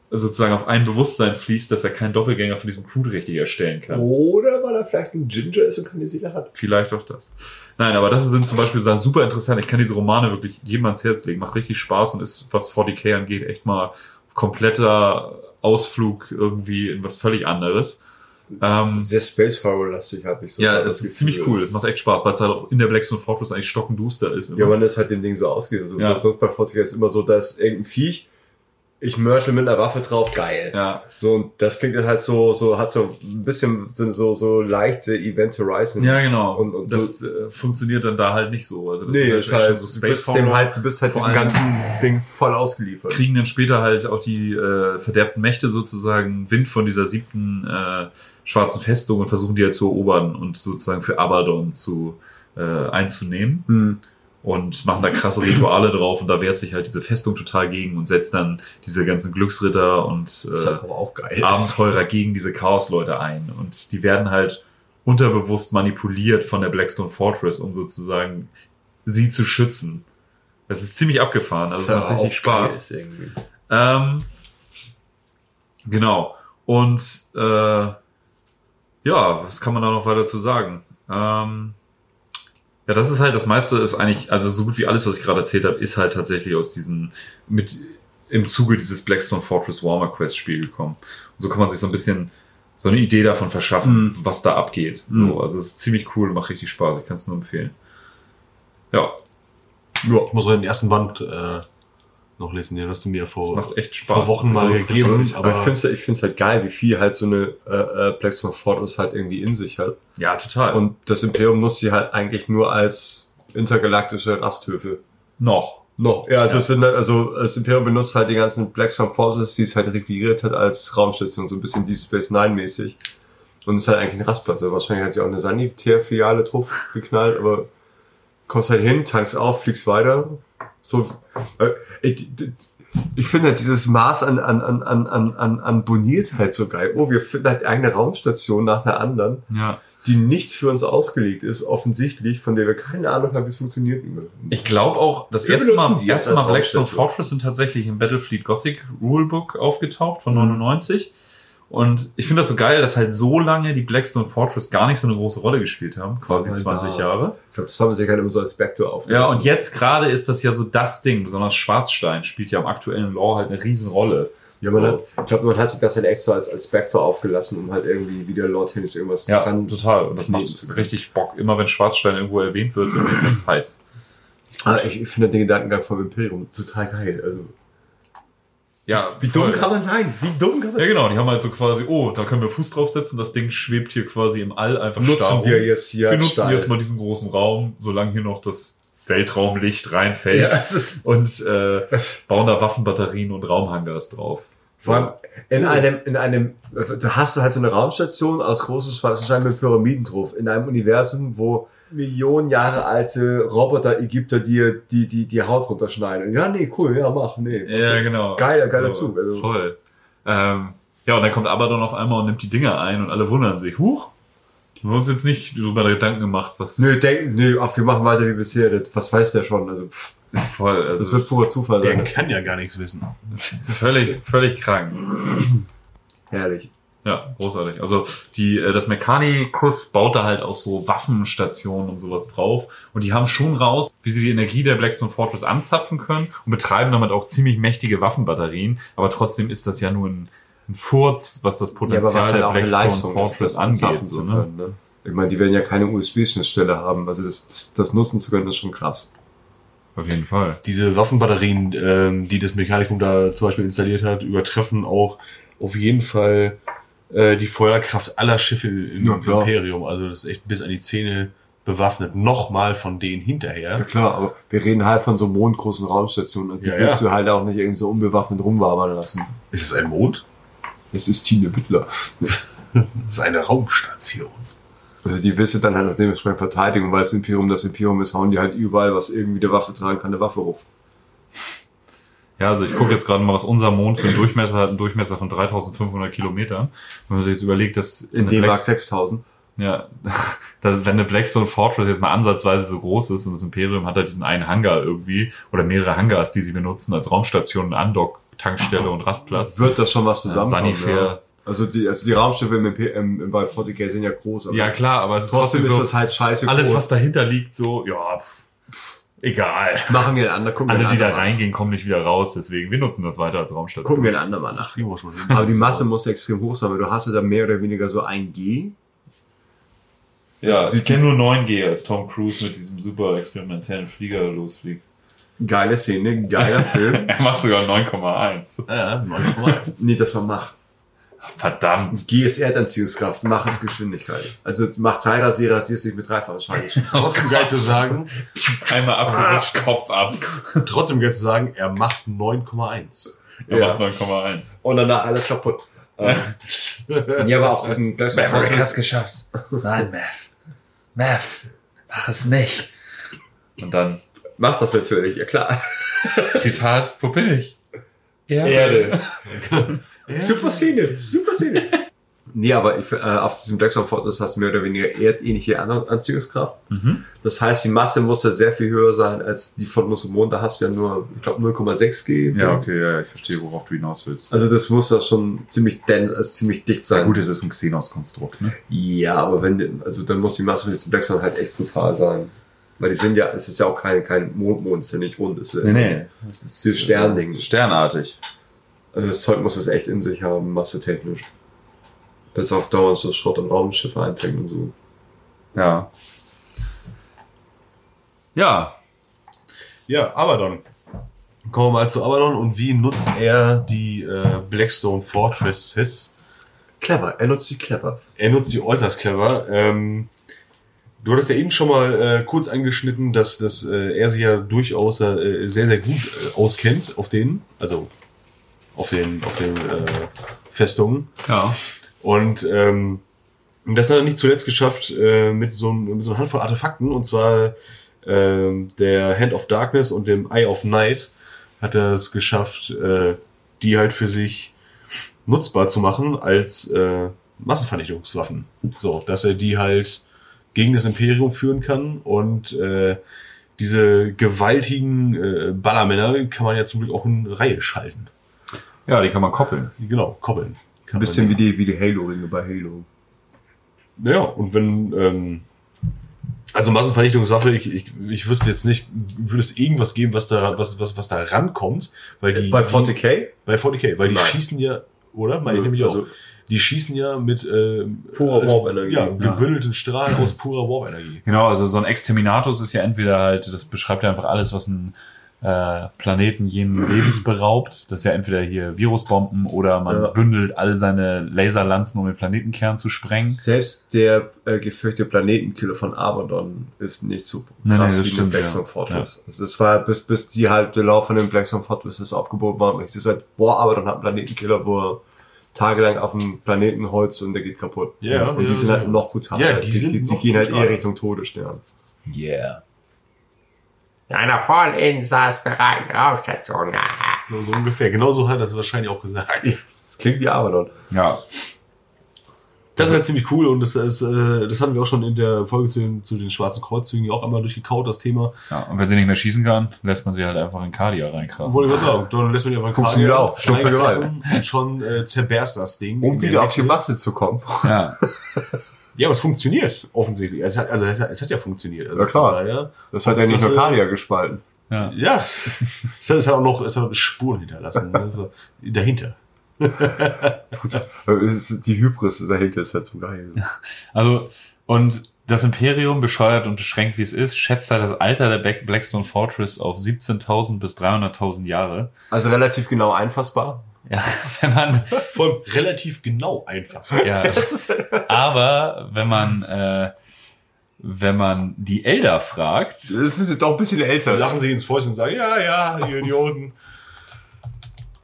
Speaker 4: sozusagen auf ein Bewusstsein fließt, dass er keinen Doppelgänger von diesem Crew richtig erstellen kann.
Speaker 2: Oder weil er vielleicht ein Ginger ist und keine Seele hat.
Speaker 4: Vielleicht auch das. Nein, aber das sind zum Beispiel Sachen super interessant. Ich kann diese Romane wirklich jedem ans Herz legen. Macht richtig Spaß und ist, was 40k angeht, echt mal kompletter Ausflug irgendwie in was völlig anderes. Ähm,
Speaker 2: Sehr Space Horror-lastig habe ich so.
Speaker 4: ja, es ist ziemlich cool. Es macht echt Spaß, weil es halt auch in der Blackstone Fortress eigentlich stockenduster ist. immer.
Speaker 2: Ja, wenn es halt dem Ding so ausgeht. Also
Speaker 4: Ja.
Speaker 2: Sonst bei 40 ist immer so, da ist irgendein Viech, ich mörtel mit einer Waffe drauf, geil.
Speaker 4: ja,
Speaker 2: So, und das klingt halt so, so, hat so ein bisschen so, so, so leichte Event Horizon.
Speaker 4: ja, genau.
Speaker 2: Und- und
Speaker 4: das äh, funktioniert dann da halt nicht so. Also das
Speaker 2: Nee,
Speaker 4: ist halt,
Speaker 2: halt,
Speaker 4: so
Speaker 2: du bist
Speaker 4: Space
Speaker 2: dem halt, du bist halt diesem ganzen Ding voll ausgeliefert.
Speaker 4: kriegen dann später halt auch die äh, verderbten Mächte sozusagen Wind von dieser siebten äh, schwarzen Festung und versuchen die halt zu erobern und sozusagen für Abaddon zu äh, einzunehmen
Speaker 2: Hm.
Speaker 4: Und machen da krasse Rituale drauf und da wehrt sich halt diese Festung total gegen und setzt dann diese ganzen Glücksritter und
Speaker 2: Das
Speaker 4: äh. Abenteurer gegen diese Chaosleute ein und die werden halt unterbewusst manipuliert von der Blackstone Fortress, um sozusagen sie zu schützen. Das ist ziemlich abgefahren, also es macht richtig Spaß. Ähm, genau. Und äh, ja, was kann man da noch weiter zu sagen? Ähm, ja, das ist halt, das meiste ist eigentlich, also so gut wie alles, was ich gerade erzählt habe, ist halt tatsächlich aus diesen, mit im Zuge dieses Blackstone Fortress Warmer Quest Spiel gekommen. Und so kann man sich so ein bisschen so eine Idee davon verschaffen,
Speaker 2: Mhm.
Speaker 4: was da abgeht.
Speaker 2: Mhm.
Speaker 4: So, also es ist ziemlich cool, macht richtig Spaß, ich kann es nur empfehlen. Ja,
Speaker 3: Ja, ich muss auch den ersten Band äh, noch lesen, den hast du mir
Speaker 4: es
Speaker 3: vor,
Speaker 4: macht echt Spaß.
Speaker 3: vor Wochen mal
Speaker 4: Das ist
Speaker 3: gegeben.
Speaker 2: Aber ich finde es ich find's halt geil, wie viel halt so eine äh, äh, Blackstone Fortress halt irgendwie in sich hat.
Speaker 4: Ja, total.
Speaker 2: Und das Imperium nutzt sie halt eigentlich nur als intergalaktische Rasthöfe.
Speaker 4: noch.
Speaker 2: Noch. Ja, also
Speaker 4: Ja.
Speaker 2: es sind halt, also das Imperium benutzt halt die ganzen Blackstone Forces, die es halt requiriert hat als Raumstation, so ein bisschen Deep Space Nine mäßig. Und es ist halt eigentlich ein Rastplatz. Also wahrscheinlich hat sie auch eine Sanitär-Filiale drauf geknallt, aber kommst halt hin, tankst auf, fliegst weiter. So, äh, ich, ich finde halt dieses Maß an, an, an, an, an, an, Boniertheit so geil. Oh, wir finden halt eine Raumstation nach der anderen,
Speaker 4: Ja.
Speaker 2: die nicht für uns ausgelegt ist, offensichtlich, von der wir keine Ahnung haben, wie es funktioniert.
Speaker 4: Ich glaube auch, das
Speaker 2: Wir
Speaker 4: erste Mal, erste Mal
Speaker 2: als
Speaker 4: Blackstone
Speaker 2: Raumstation.
Speaker 4: Fortress sind tatsächlich im Battlefleet Gothic Rulebook aufgetaucht von
Speaker 2: Mhm.
Speaker 4: 99. Und ich finde das so geil, dass halt so lange die Blackstone Fortress gar nicht so eine große Rolle gespielt haben, quasi
Speaker 2: Ja,
Speaker 4: 20
Speaker 2: ja.
Speaker 4: Jahre.
Speaker 2: Ich glaube, das haben sie halt immer so als Backdoor
Speaker 4: Ja,
Speaker 2: aufgelassen.
Speaker 4: und jetzt gerade ist das ja so das Ding, besonders Schwarzstein spielt ja im aktuellen Lore halt eine Riesenrolle.
Speaker 2: Ja, man
Speaker 4: So.
Speaker 2: hat, ich glaube, man hat sich das halt echt so als, als Backdoor aufgelassen, um halt irgendwie wieder Lord Tennis irgendwas
Speaker 4: Ja,
Speaker 2: dran
Speaker 4: total. Und das macht richtig Bock. Immer wenn Schwarzstein irgendwo erwähnt wird, dann wird es heiß.
Speaker 2: Ah, ich, ich finde den Gedankengang vom Imperium total geil. Also,
Speaker 4: Ja,
Speaker 2: wie
Speaker 4: voll.
Speaker 2: dumm kann man sein? Wie dumm kann man
Speaker 4: Ja, genau. Die haben halt so quasi, oh, da können wir Fuß draufsetzen. Das Ding schwebt hier quasi im All einfach starr
Speaker 2: Nutzen
Speaker 4: rum.
Speaker 2: wir jetzt hier
Speaker 4: wir nutzen
Speaker 2: Stahl.
Speaker 4: jetzt mal diesen großen Raum, solange hier noch das Weltraumlicht reinfällt.
Speaker 2: Ja, es ist,
Speaker 4: Und äh,
Speaker 2: es,
Speaker 4: bauen da Waffenbatterien und Raumhangars drauf.
Speaker 2: vor allem in einem, in einem, da hast du halt so eine Raumstation aus großes Fallstein mit Pyramiden drauf, in einem Universum, wo Millionen Jahre alte Roboter Ägypter dir die, die, die Haut runterschneiden. Ja, nee, cool, ja, mach, nee.
Speaker 4: Ja, genau.
Speaker 2: Geiler, geiler Zug, also.
Speaker 4: Voll. Ähm, ja, und dann kommt Abaddon auf einmal und nimmt die Dinger ein und alle wundern sich. Huch, wir haben uns jetzt nicht darüber Gedanken gemacht, was
Speaker 2: Nö, denken, nö, ach, wir machen weiter wie bisher, das, was weiß der schon, also, pff,
Speaker 4: voll,
Speaker 2: das
Speaker 4: also
Speaker 2: wird purer Zufall
Speaker 3: der
Speaker 2: sein.
Speaker 3: kann ja gar nichts wissen.
Speaker 4: völlig, völlig krank.
Speaker 2: Herrlich.
Speaker 4: Ja, großartig. Also die, äh, das Mechanicus baut da halt auch so Waffenstationen und sowas drauf. Und die haben schon raus, wie sie die Energie der Blackstone Fortress anzapfen können und betreiben damit auch ziemlich mächtige Waffenbatterien. Aber trotzdem ist das ja nur ein, ein Furz, was das Potenzial der Blackstone Fortress angeht. So, ne?
Speaker 2: können, ne? Ich meine, die werden ja keine USB-Schnittstelle haben, also das, das, das nutzen zu können, ist schon krass.
Speaker 4: Auf jeden Fall.
Speaker 3: Diese Waffenbatterien, ähm, die das Mechanikum da zum Beispiel installiert hat, übertreffen auch auf jeden Fall äh, die Feuerkraft aller Schiffe im
Speaker 2: Ja.
Speaker 3: Imperium. Also das ist echt bis an die Zähne bewaffnet. Nochmal von denen
Speaker 2: Ja
Speaker 3: hinterher.
Speaker 2: klar, aber wir reden halt von so mondgroßen Raumstationen und die
Speaker 3: Ja,
Speaker 2: willst
Speaker 3: ja.
Speaker 2: du halt auch nicht irgendwie so unbewaffnet rumwabern lassen.
Speaker 3: Ist es ein Mond?
Speaker 2: Es ist Tine Bittler.
Speaker 3: Das ist eine Raumstation.
Speaker 2: Also die willst du dann halt auch dementsprechend verteidigen, weil das Imperium das Imperium ist, hauen die halt überall, was irgendwie der Waffe tragen kann, eine Waffe hoch.
Speaker 4: Ja, also ich gucke jetzt gerade mal, was unser Mond für einen Durchmesser hat, einen Durchmesser von 3500 Kilometern. Wenn man sich jetzt überlegt, dass
Speaker 2: In D-Mark
Speaker 4: Black-
Speaker 2: 6000.
Speaker 4: Ja, da, wenn eine Blackstone Fortress jetzt mal ansatzweise so groß ist und das Imperium hat halt diesen einen Hangar irgendwie oder mehrere Hangars, die sie benutzen als Raumstation und Tankstelle und Rastplatz.
Speaker 2: Wird das schon was zusammenkommen? Ja. Also die, also die Raumschiffe im, im, im, bei 40k sind ja groß, aber
Speaker 4: Ja, klar, aber es ist
Speaker 2: trotzdem
Speaker 4: trotzdem
Speaker 2: ist
Speaker 4: so,
Speaker 2: das halt scheiße
Speaker 4: alles,
Speaker 2: groß.
Speaker 4: was dahinter liegt, so, ja, pff, egal.
Speaker 2: Machen wir einen anderen, gucken
Speaker 4: Alle,
Speaker 2: wir
Speaker 4: die
Speaker 2: einen
Speaker 4: da reingehen, kommen nicht wieder raus, deswegen, wir nutzen das weiter als Raumstation.
Speaker 2: Gucken wir einen anderen mal nach. Aber die Masse muss extrem hoch sein, weil du hast ja dann mehr oder weniger so ein G.
Speaker 4: Ja, ich kenne nur 9G, als Tom Cruise mit diesem super experimentellen Flieger losfliegt.
Speaker 2: Geile Szene, geiler Film.
Speaker 4: Er macht sogar 9,1.
Speaker 3: Ja, 9,1.
Speaker 2: Nee, das war Mach.
Speaker 4: Verdammt.
Speaker 2: G ist Erdanziehungskraft, Mach ist Geschwindigkeit. Also Mach Teilrasier rasiert sich mit dreifacher Schallgeschwindigkeit.
Speaker 3: Ist trotzdem geil zu sagen,
Speaker 4: Einmal abgerutscht, Kopf ab.
Speaker 3: trotzdem geil zu sagen, er macht 9,1.
Speaker 4: Er
Speaker 2: Ja.
Speaker 4: macht 9,1.
Speaker 2: Und danach alles kaputt. Ja, aber auf diesen Black
Speaker 4: geschafft. Nein, Mav. Mav, mach es nicht. Und dann,
Speaker 2: macht das natürlich, ja klar.
Speaker 4: Zitat, wo bin ich?
Speaker 2: Erde. Super Szene, super Szene. Nee, aber ich, äh, auf diesem Black Swan Fortress hast du mehr oder weniger erdähnliche An- Anziehungskraft.
Speaker 4: Mhm.
Speaker 2: Das heißt, die Masse muss da sehr viel höher sein als die von Musulmon. Da hast du ja nur, ich glaube, 0,6 G.
Speaker 4: Ja, okay, ja, ich verstehe, worauf du hinaus willst.
Speaker 2: Also das muss da schon ziemlich dense, also ziemlich dicht sein.
Speaker 4: Ja, gut, es ist ein Xenos-Konstrukt, ne?
Speaker 2: Ja, aber wenn, also dann muss die Masse von diesem Black Swan halt echt brutal sein. Weil die sind ja, es ist ja auch kein, kein Mondmond, es ist ja nicht rund, es ist ja
Speaker 4: Das ist
Speaker 2: Dieses Sternding.
Speaker 4: Sternartig.
Speaker 2: Also das Zeug muss es echt in sich haben, massetechnisch. Das auch dauernd so Schrott und Raumschiffe einfängt und so.
Speaker 4: Ja. Ja,
Speaker 3: Ja, Abaddon. Kommen wir mal zu Abaddon und wie nutzt er die äh, Blackstone Fortresses?
Speaker 2: Clever, er nutzt sie clever.
Speaker 3: Er nutzt die äußerst clever. Ähm, du hattest ja eben schon mal äh, kurz angeschnitten, dass, dass äh, er sich ja durchaus äh, sehr, sehr gut äh, auskennt auf denen, also auf den, auf den äh, Festungen.
Speaker 4: ja.
Speaker 3: Und ähm, das hat er nicht zuletzt geschafft äh, mit, so einem, mit so einer Handvoll Artefakten, und zwar ähm, der Hand of Darkness und dem Eye of Night hat er es geschafft, äh, die halt für sich nutzbar zu machen als äh, Massenvernichtungswaffen. So, dass er die halt gegen das Imperium führen kann und äh, diese gewaltigen äh, Ballermänner kann man ja zum Glück auch in Reihe schalten.
Speaker 4: Ja, die kann man koppeln.
Speaker 3: Genau, koppeln. Kann
Speaker 2: Ein bisschen wie die, wie die Halo-Ringe bei Halo.
Speaker 3: Naja, und wenn, ähm, also Massenvernichtungswaffe, ich, ich, ich wüsste jetzt nicht, würde es irgendwas geben, was da, was, was, was da rankommt, weil die.
Speaker 2: Bei 40k?
Speaker 3: Bei 40k, weil die
Speaker 2: Nein.
Speaker 3: schießen ja, oder? Meine ich nämlich auch.
Speaker 2: Also-
Speaker 3: Die schießen ja mit, ähm,
Speaker 2: Purer
Speaker 3: also,
Speaker 2: Warp-Energie.
Speaker 3: Ja,
Speaker 2: Ja.
Speaker 3: gebündelten Strahlen aus purer Warp-Energie.
Speaker 4: Genau, also so ein Exterminatus ist ja entweder halt, das beschreibt ja einfach alles, was ein äh, Planeten jeden Lebens beraubt. Das ist ja entweder hier Virusbomben oder man
Speaker 2: Ja.
Speaker 4: bündelt all seine Laserlanzen, um den Planetenkern zu sprengen.
Speaker 2: Selbst der äh, gefürchtete Planetenkiller von Abaddon ist nicht so
Speaker 4: Nee, nee,
Speaker 2: krass
Speaker 4: das
Speaker 2: wie
Speaker 4: stimmt,
Speaker 2: der
Speaker 4: ja.
Speaker 2: Blackstone Fortress. Also das war bis, bis die halt der Lauf von den Blackstone Fortresses aufgebaut waren. Ich halt, boah, Abaddon hat einen Planetenkiller, wo er tagelang auf dem Planeten holzt und der geht kaputt.
Speaker 3: Ja,
Speaker 2: und
Speaker 3: ja,
Speaker 2: die sind halt
Speaker 3: ja.
Speaker 2: noch brutaler.
Speaker 3: Ja, die
Speaker 2: die,
Speaker 3: sind
Speaker 2: die, die
Speaker 3: noch
Speaker 2: gehen halt eher Richtung Todesstern.
Speaker 4: Yeah.
Speaker 5: Einer von Ihnen saß bereit Raumstation.
Speaker 3: So, so ungefähr. Genauso hat er es wahrscheinlich auch gesagt.
Speaker 2: Das klingt wie Abaddon.
Speaker 4: Ja,
Speaker 3: Das wäre ziemlich cool und das, ist, äh, das hatten wir auch schon in der Folge zu den, zu den schwarzen Kreuzzügen auch einmal durchgekaut, das Thema.
Speaker 4: ja. Und wenn sie nicht mehr schießen kann, lässt man sie halt einfach in Cardia reinkramen.
Speaker 3: Wollte ich mal sagen, dann lässt man die einfach
Speaker 2: Funktioniert
Speaker 3: Karte
Speaker 2: auch, Stumpfe
Speaker 3: reingreifen Und schon äh, zerberst das Ding.
Speaker 2: Um
Speaker 3: In
Speaker 2: wieder
Speaker 3: der
Speaker 2: auf die. Masse zu kommen.
Speaker 4: Ja.
Speaker 3: Ja, aber es funktioniert offensichtlich. Es hat, also es hat, es hat ja funktioniert. Also
Speaker 2: Ja, klar.
Speaker 3: Daher,
Speaker 2: Das hat ja nicht nur Kadia gespalten.
Speaker 4: ja.
Speaker 3: ja, es hat, es hat auch noch, es hat Spuren hinterlassen. ne, so dahinter.
Speaker 2: Die Hybris dahinter ist halt so geil.
Speaker 4: Also, und das Imperium, bescheuert und beschränkt wie es ist, schätzt da das Alter der Black- Blackstone Fortress auf 17.000 bis 300.000 Jahre.
Speaker 2: Also relativ genau einfassbar.
Speaker 4: Ja, wenn man,
Speaker 3: Vor allem relativ genau einfach.
Speaker 4: ja, aber wenn man, äh, wenn man die Elder fragt,
Speaker 2: Das sind doch ein bisschen älter.
Speaker 3: Lachen sie ins Fäustchen und sagen, ja, ja, die Idioten.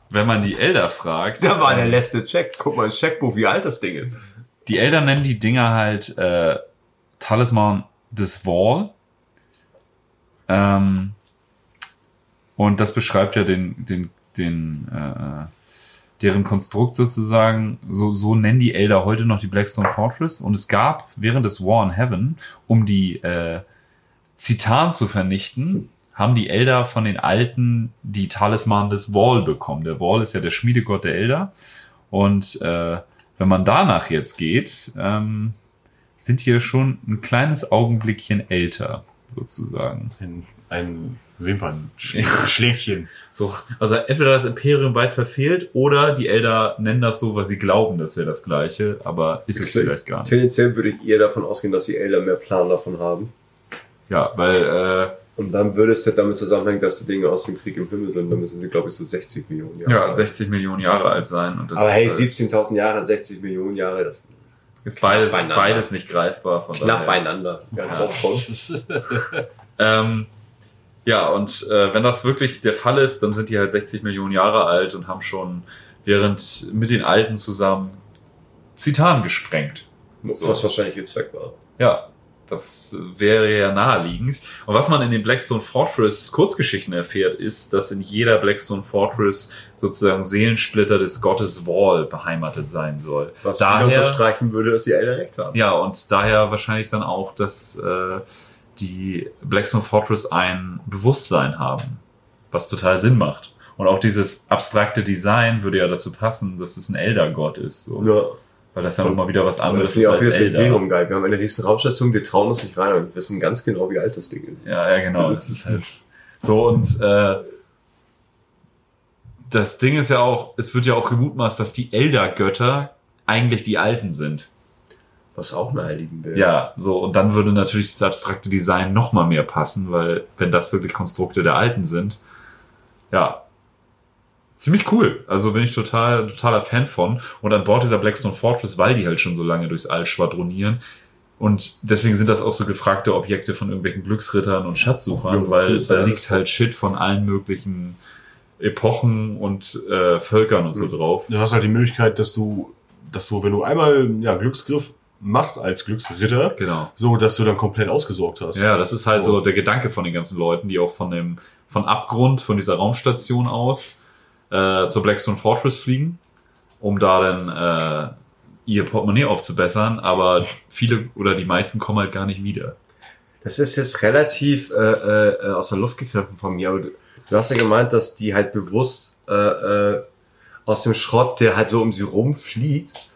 Speaker 4: wenn man die Elder fragt,
Speaker 2: Da war der letzte Check. Guck mal, das Checkbuch, wie alt das Ding ist.
Speaker 4: die Elder nennen die Dinger halt äh, Talisman des Wall. Ähm, und das beschreibt ja den, den, den, äh, deren Konstrukt sozusagen. So, so nennen die Elder heute noch die Blackstone Fortress. Und es gab während des War in Heaven, um die äh, Zitan zu vernichten, haben die Elder von den Alten die Talisman des Wall bekommen. Der Wall ist ja der Schmiedegott der Elder. Und äh, wenn man danach jetzt geht, ähm, sind hier schon ein kleines Augenblickchen älter, sozusagen.
Speaker 3: Ein, ein Wimpernschlägchen.
Speaker 4: So, also entweder das Imperium weit verfehlt oder die Elder nennen das so, weil sie glauben, das wäre das Gleiche, aber ist es vielleicht gar nicht.
Speaker 2: Tendenziell würde ich eher davon ausgehen, dass die Elder mehr Plan davon haben.
Speaker 4: Ja, weil äh,
Speaker 2: Und dann würde es ja damit zusammenhängen, dass die Dinge aus dem Krieg im Himmel sind. Dann müssen sie, glaube ich, so 60 Millionen Jahre
Speaker 4: ja,
Speaker 2: alt.
Speaker 4: 60 Millionen Jahre alt sein. Und das
Speaker 2: Aber hey,
Speaker 4: halt-
Speaker 2: 17.000 Jahre, 60 Millionen Jahre, das
Speaker 4: ist beides,
Speaker 2: beieinander.
Speaker 4: beides nicht greifbar. Von
Speaker 2: knapp
Speaker 4: daher.
Speaker 2: beieinander. Ja,
Speaker 4: Ja. Ähm, ja, und äh, wenn das wirklich der Fall ist, dann sind die halt 60 Millionen Jahre alt und haben schon während mit den Alten zusammen Zitan gesprengt.
Speaker 2: Was wahrscheinlich ihr Zweck war.
Speaker 4: Ja, das wäre ja naheliegend. Und was man in den Blackstone Fortress Kurzgeschichten erfährt, ist, dass in jeder Blackstone Fortress sozusagen Seelensplitter des Gottes Wall beheimatet sein soll.
Speaker 2: Was
Speaker 4: daher,
Speaker 2: unterstreichen würde, dass die Elder recht haben.
Speaker 4: ja, und daher wahrscheinlich dann auch, dass äh, die Blackstone Fortress ein Bewusstsein haben, was total Sinn macht. Und auch dieses abstrakte Design würde ja dazu passen, dass es ein Elder-Gott ist. So.
Speaker 2: Ja.
Speaker 4: Weil das ja nochmal wieder was
Speaker 2: Aber
Speaker 4: anderes
Speaker 2: das ist ja auch wieder geil. Wir haben eine riesen Raumstation, wir trauen uns nicht rein und wir wissen ganz genau, wie alt das Ding ist.
Speaker 4: Ja, ja, genau. Das ist halt so und äh, das Ding ist ja auch, es wird ja auch gemutmaßt, dass die Elder-Götter eigentlich die Alten sind.
Speaker 2: Was auch naheliegend wäre.
Speaker 4: Ja, so und dann würde natürlich das abstrakte Design noch mal mehr passen, weil wenn das wirklich Konstrukte der Alten sind, ja, ziemlich cool. Also bin ich total totaler Fan von und an Bord dieser Blackstone Fortress, weil die halt schon so lange durchs All schwadronieren. Und deswegen sind das auch so gefragte Objekte von irgendwelchen Glücksrittern und Schatzsuchern, weil da liegt halt Shit von allen möglichen Epochen und äh, Völkern und so drauf.
Speaker 3: Du hast halt die Möglichkeit, dass du, dass du, wenn du einmal ja, Glücksgriff machst als Glücksritter,
Speaker 4: Genau.
Speaker 3: so dass du dann komplett ausgesorgt hast.
Speaker 4: Ja, das ist halt
Speaker 3: So.
Speaker 4: so der Gedanke von den ganzen Leuten, die auch von dem von Abgrund, von dieser Raumstation aus äh, zur Blackstone Fortress fliegen, um da dann äh, ihr Portemonnaie aufzubessern, aber viele oder die meisten kommen halt gar nicht wieder.
Speaker 2: Das ist jetzt relativ äh, äh, aus der Luft gegriffen von mir, aber du, du hast ja gemeint, dass die halt bewusst äh, äh, aus dem Schrott, der halt so um sie rumfliegt,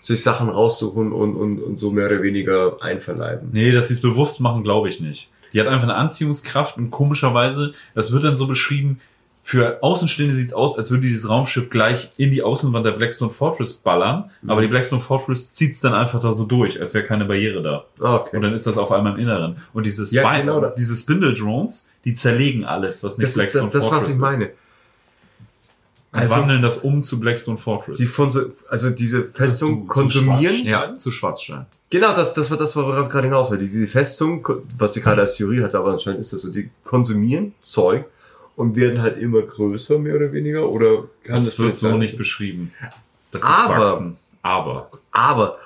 Speaker 2: sich Sachen raussuchen und, und, und so mehr oder weniger einverleiben.
Speaker 4: Nee, dass sie es bewusst machen, glaube ich nicht. Die hat einfach eine Anziehungskraft und komischerweise, das wird dann so beschrieben, für Außenstehende sieht's aus, als würde dieses Raumschiff gleich in die Außenwand der Blackstone Fortress ballern, aber die Blackstone Fortress zieht's dann einfach da so durch, als wäre keine Barriere da.
Speaker 2: Ah, okay.
Speaker 4: Und dann ist das auf einmal im Inneren. Und diese,
Speaker 2: Ja,
Speaker 4: Spine,
Speaker 2: genau
Speaker 4: diese Spindle-Drones, die zerlegen alles, was nicht
Speaker 2: Das ist das, das was ich meine.
Speaker 4: ist. Und
Speaker 2: Also-
Speaker 4: wandeln das um zu Blackstone Fortress.
Speaker 2: Sie von so, also diese Festung
Speaker 3: zu
Speaker 2: konsumieren.
Speaker 3: Schwarz.
Speaker 4: ja, zu Schwarzstein.
Speaker 2: Genau, das, das war das, worauf ich gerade hinaus will. Die, die Festung, was sie gerade als Theorie hat, aber anscheinend ist das so, die konsumieren Zeug und werden halt immer größer, mehr oder weniger, oder kann
Speaker 4: Das wird
Speaker 2: vielleicht
Speaker 4: so
Speaker 2: sein?
Speaker 4: nicht beschrieben. Dass sie
Speaker 2: Aber-
Speaker 4: wachsen. Aber.
Speaker 2: Aber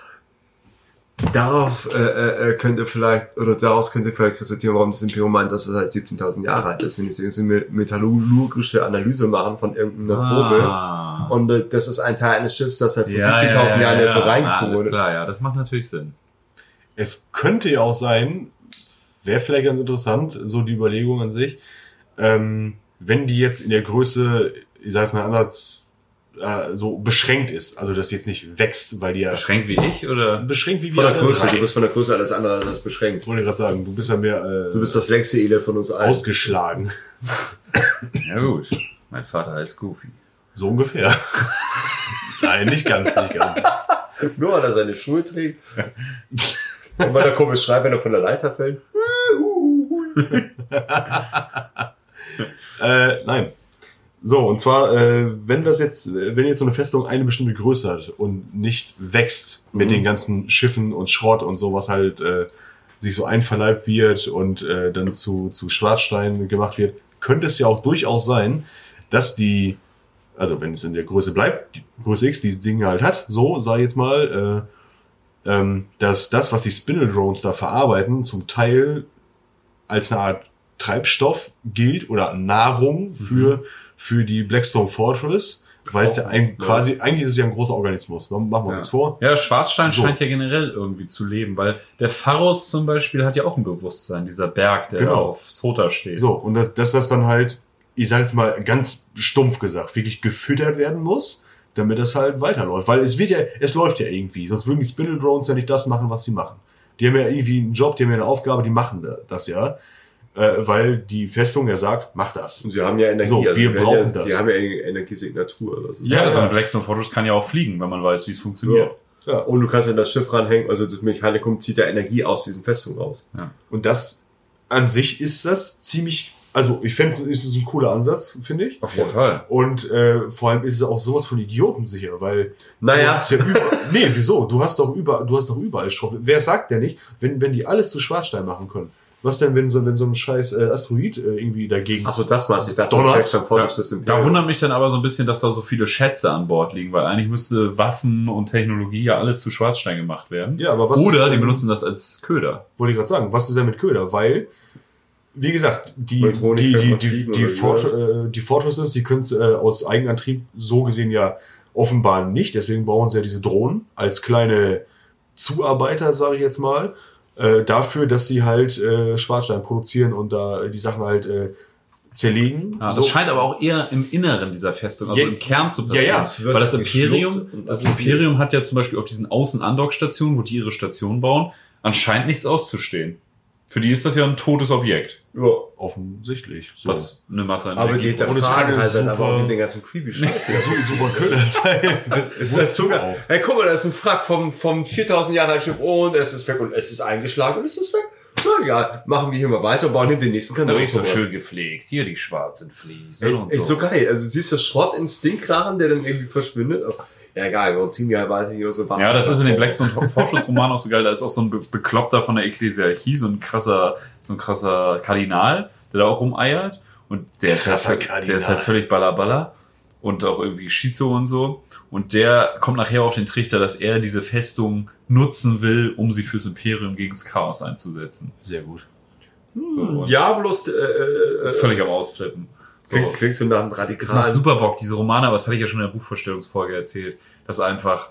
Speaker 2: darauf äh, äh, äh, könnte vielleicht, oder daraus könnte vielleicht resultieren, warum das Imperium meint, dass es halt 17.000 Jahre alt ist, wenn sie jetzt eine metallurgische Analyse machen von irgendeiner Probe.
Speaker 4: Ah.
Speaker 2: Und äh, das ist ein Teil eines Schiffs, das halt vor
Speaker 4: Ja,
Speaker 2: 17.000
Speaker 4: ja, ja,
Speaker 2: Jahren
Speaker 4: ja,
Speaker 2: erst so
Speaker 4: ja.
Speaker 2: reingezogen
Speaker 4: Alles
Speaker 2: wurde.
Speaker 4: klar, ja, das macht natürlich Sinn.
Speaker 3: Es könnte ja auch sein, wäre vielleicht ganz interessant, so die Überlegung an sich, ähm, wenn die jetzt in der Größe, ich sag jetzt mal anders, äh, so beschränkt ist, also dass sie jetzt nicht wächst, weil die ja
Speaker 4: Beschränkt wie ich oder?
Speaker 3: beschränkt wie
Speaker 2: Von
Speaker 3: wir
Speaker 2: der
Speaker 3: alle
Speaker 2: Größe,
Speaker 3: drei.
Speaker 2: du bist von der Größe alles andere als beschränkt.
Speaker 3: Ich wollte gerade sagen, du bist ja mehr äh,
Speaker 2: Du bist das längste Elend von uns allen.
Speaker 3: ausgeschlagen.
Speaker 4: Ja gut. Mein Vater heißt Goofy.
Speaker 3: So ungefähr. Nein, nicht ganz, nicht ganz.
Speaker 2: Nur weil er seine Schuhe trägt. Und weil er komisch schreit, wenn er von der Leiter fällt.
Speaker 3: Äh, nein. So, und zwar, äh, wenn das jetzt, wenn jetzt so eine Festung eine bestimmte Größe hat und nicht wächst mit
Speaker 2: Mhm.
Speaker 3: den ganzen Schiffen und Schrott und so, was halt äh, sich so einverleibt wird und äh, dann zu, zu Schwarzstein gemacht wird, könnte es ja auch durchaus sein, dass die, also wenn es in der Größe bleibt, die Größe X, die Dinge halt hat, so, sag ich jetzt mal, äh, ähm, dass das, was die Spindle Drones da verarbeiten, zum Teil als eine Art Treibstoff gilt oder Nahrung für, für die Blackstone Fortress, Weil es ja ein, quasi, eigentlich ist es ja ein großer Organismus. Machen wir uns
Speaker 4: Ja.
Speaker 3: vor.
Speaker 4: Ja, Schwarzstein
Speaker 3: So.
Speaker 4: scheint ja generell irgendwie zu leben, weil der Pharos zum Beispiel hat ja auch ein Bewusstsein, dieser Berg, der
Speaker 3: Genau.
Speaker 4: auf Sota steht.
Speaker 3: So, und dass, dass das dann halt, ich sage jetzt mal ganz stumpf gesagt, wirklich gefüttert werden muss, damit das halt weiterläuft. Weil es wird ja, es läuft ja irgendwie. Sonst würden die Spindle Drones ja nicht das machen, was sie machen. Die haben ja irgendwie einen Job, die haben ja eine Aufgabe, die machen das ja. Äh, weil die Festung ja sagt, mach das.
Speaker 2: Und sie haben ja Energie.
Speaker 3: So, wir
Speaker 2: die werden
Speaker 3: brauchen
Speaker 2: ja,
Speaker 3: das.
Speaker 2: Die haben ja eine Energiesignatur. Oder so.
Speaker 4: Ja,
Speaker 3: Ja,
Speaker 4: also
Speaker 3: ja.
Speaker 4: ein Blackstone Fortress kann ja auch fliegen, wenn man weiß, wie es funktioniert.
Speaker 2: Ja. Und du kannst ja das Schiff ranhängen, also das Mechanikum zieht ja Energie aus diesen Festungen raus.
Speaker 3: Und das an sich ist das ziemlich, also ich fände es ist ein cooler Ansatz, finde ich.
Speaker 4: Auf jeden Fall.
Speaker 3: Und äh, vor allem ist es auch sowas von Idioten sicher, weil Du
Speaker 2: Naja,
Speaker 3: hast ja überall, nee, wieso? Du hast doch überall, du hast doch überall Schrott. Wer sagt denn nicht, wenn, wenn die alles zu Schwarzstein machen können? Was denn, wenn so, wenn so ein scheiß äh, Asteroid äh, irgendwie dagegen.
Speaker 2: achso, das du. Ich Blackstone Fortress
Speaker 4: Da,
Speaker 2: das
Speaker 4: da wundert mich dann aber so ein bisschen, dass da so viele Schätze an Bord liegen, weil eigentlich müsste Waffen und Technologie ja alles zu Schwarzstein gemacht werden.
Speaker 3: Ja, aber was
Speaker 4: Oder
Speaker 3: denn-
Speaker 4: die benutzen das als Köder.
Speaker 3: Wollte ich gerade sagen, was ist denn mit Köder? Weil, wie gesagt, die, die, die, die, die, Fort, äh, die Fortresses, die können äh, aus Eigenantrieb so gesehen ja offenbar nicht. Deswegen brauchen sie ja diese Drohnen als kleine Zuarbeiter, sage ich jetzt mal, äh, dafür, dass sie halt äh, Schwarzstein produzieren und da die Sachen halt äh, zerlegen.
Speaker 4: Ja,
Speaker 3: So.
Speaker 4: das scheint aber auch eher im Inneren dieser Festung, also
Speaker 3: Ja,
Speaker 4: im Kern zu
Speaker 3: ja,
Speaker 4: passieren.
Speaker 3: ja,
Speaker 2: wird
Speaker 4: weil das Imperium, das. Imperium hat ja zum Beispiel auf diesen Außen-Andock-Stationen, wo die ihre Station bauen, anscheinend nichts auszustehen. Für die ist das ja ein totes Objekt,
Speaker 2: Ja.
Speaker 3: offensichtlich. So.
Speaker 4: was eine Masse an
Speaker 2: Aber die, der
Speaker 3: Und es
Speaker 2: Fragen halt dann aber
Speaker 3: super-
Speaker 2: auch in den ganzen creepy Scheiß.
Speaker 3: so, super Köder sein.
Speaker 2: Es ist das sogar. Hey, guck mal, da ist ein Frack vom, vom 4000 Jahre alten Schiff und es ist weg und es ist eingeschlagen und es ist weg. Na egal, machen wir hier mal weiter und bauen in den nächsten Kanal.
Speaker 4: Aber ich so schön gepflegt. Hier die schwarzen Fliesen
Speaker 2: Ey,
Speaker 4: und so.
Speaker 2: so geil. Also siehst du Schrott ins Ding krachen, der dann irgendwie verschwindet. Ja, egal, wir ziehen halt weiter hier so.
Speaker 4: Ja, das ist in dem Blackstone Fortress Roman auch so geil. Da ist auch so ein Be Bekloppter von der Ekklesiarchie, so ein krasser, so ein krasser Kardinal, der da auch rumeiert. Und der ist, halt, der ist halt völlig ballerballer. Und auch irgendwie Schizo und so. Und der kommt nachher auf den Trichter, dass er diese Festung nutzen will, um sie fürs Imperium gegen das Chaos einzusetzen.
Speaker 3: Sehr gut.
Speaker 4: So,
Speaker 2: Ja, bloß, äh, äh,
Speaker 4: ist völlig am Ausflippen. So.
Speaker 2: klingt, klingt so nach einem
Speaker 4: Es macht
Speaker 2: radikalen.
Speaker 4: super Bock, diese Romane, aber das hatte ich ja schon in der Buchvorstellungsfolge erzählt, dass einfach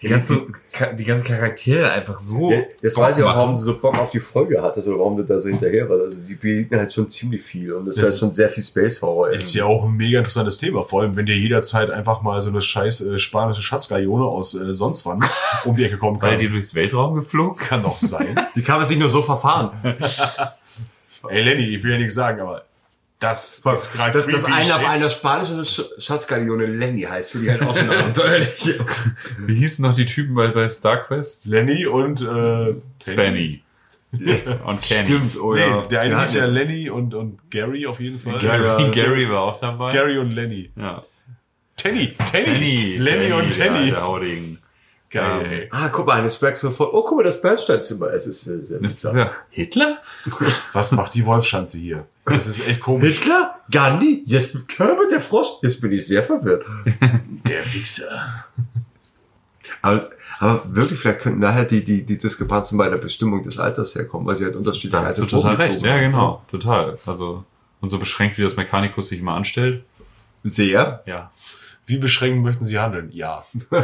Speaker 4: die ganzen, die ganzen Charaktere einfach so.
Speaker 2: Ja, jetzt
Speaker 4: Bock
Speaker 2: weiß ich auch, warum du so Bock auf die Folge hattest oder warum du da so hinterher warst. Also die bieten halt schon ziemlich viel und es ist
Speaker 3: Das
Speaker 2: halt schon sehr viel Space Horror.
Speaker 3: Ist ja auch ein mega interessantes Thema, vor allem wenn dir jederzeit einfach mal so eine scheiß äh, spanische Schatzgalione aus äh, sonst wann um die Ecke kommen
Speaker 4: Weil
Speaker 3: kann.
Speaker 4: die durchs Weltraum geflogen?
Speaker 3: kann doch sein.
Speaker 2: Die kann man sich nur so verfahren.
Speaker 3: Ey Lenny, ich will ja nichts sagen, aber das ist gerade
Speaker 2: Dass, dass einer auf einer spanischen Sch Schatzgalione Lenny heißt, für die halt auch so abenteuerlich.
Speaker 4: Wie hießen noch die Typen bei, bei StarQuest?
Speaker 3: Lenny und äh,
Speaker 4: Spanny. Und Kenny.
Speaker 2: Stimmt, oder?
Speaker 3: Nee, der eine hieß ja Lenny und, und Gary auf jeden Fall.
Speaker 4: Gary,
Speaker 2: Ja,
Speaker 4: Gary war auch dabei.
Speaker 3: Gary und Lenny.
Speaker 4: Ja.
Speaker 3: Tenny, Tenny,
Speaker 4: Tenny.
Speaker 3: Lenny und Tenny.
Speaker 4: Der Hauding.
Speaker 3: Geil, ey.
Speaker 2: Ah, guck mal, eine Spectre von, oh, guck mal, das Bernsteinzimmer. Es ist äh, sehr
Speaker 4: Das ist ja Hitler?
Speaker 3: Was macht die Wolfschanze hier? Das ist echt komisch.
Speaker 2: Hitler? Gandhi? Jetzt Kermit der Frosch? Jetzt bin ich sehr verwirrt.
Speaker 3: Der Wichser.
Speaker 2: Aber, aber wirklich, vielleicht könnten daher die, die, die Diskrepanzen bei der Bestimmung des Alters herkommen, weil sie halt unterschiedliche
Speaker 4: du
Speaker 2: Altersgruppen
Speaker 4: total recht. Ja,
Speaker 2: haben.
Speaker 4: genau. Total. Also, und so beschränkt, wie das Mechanicus sich immer anstellt.
Speaker 2: Sehr.
Speaker 4: Ja.
Speaker 3: Wie beschränkt möchten Sie handeln? Ja.
Speaker 4: ja.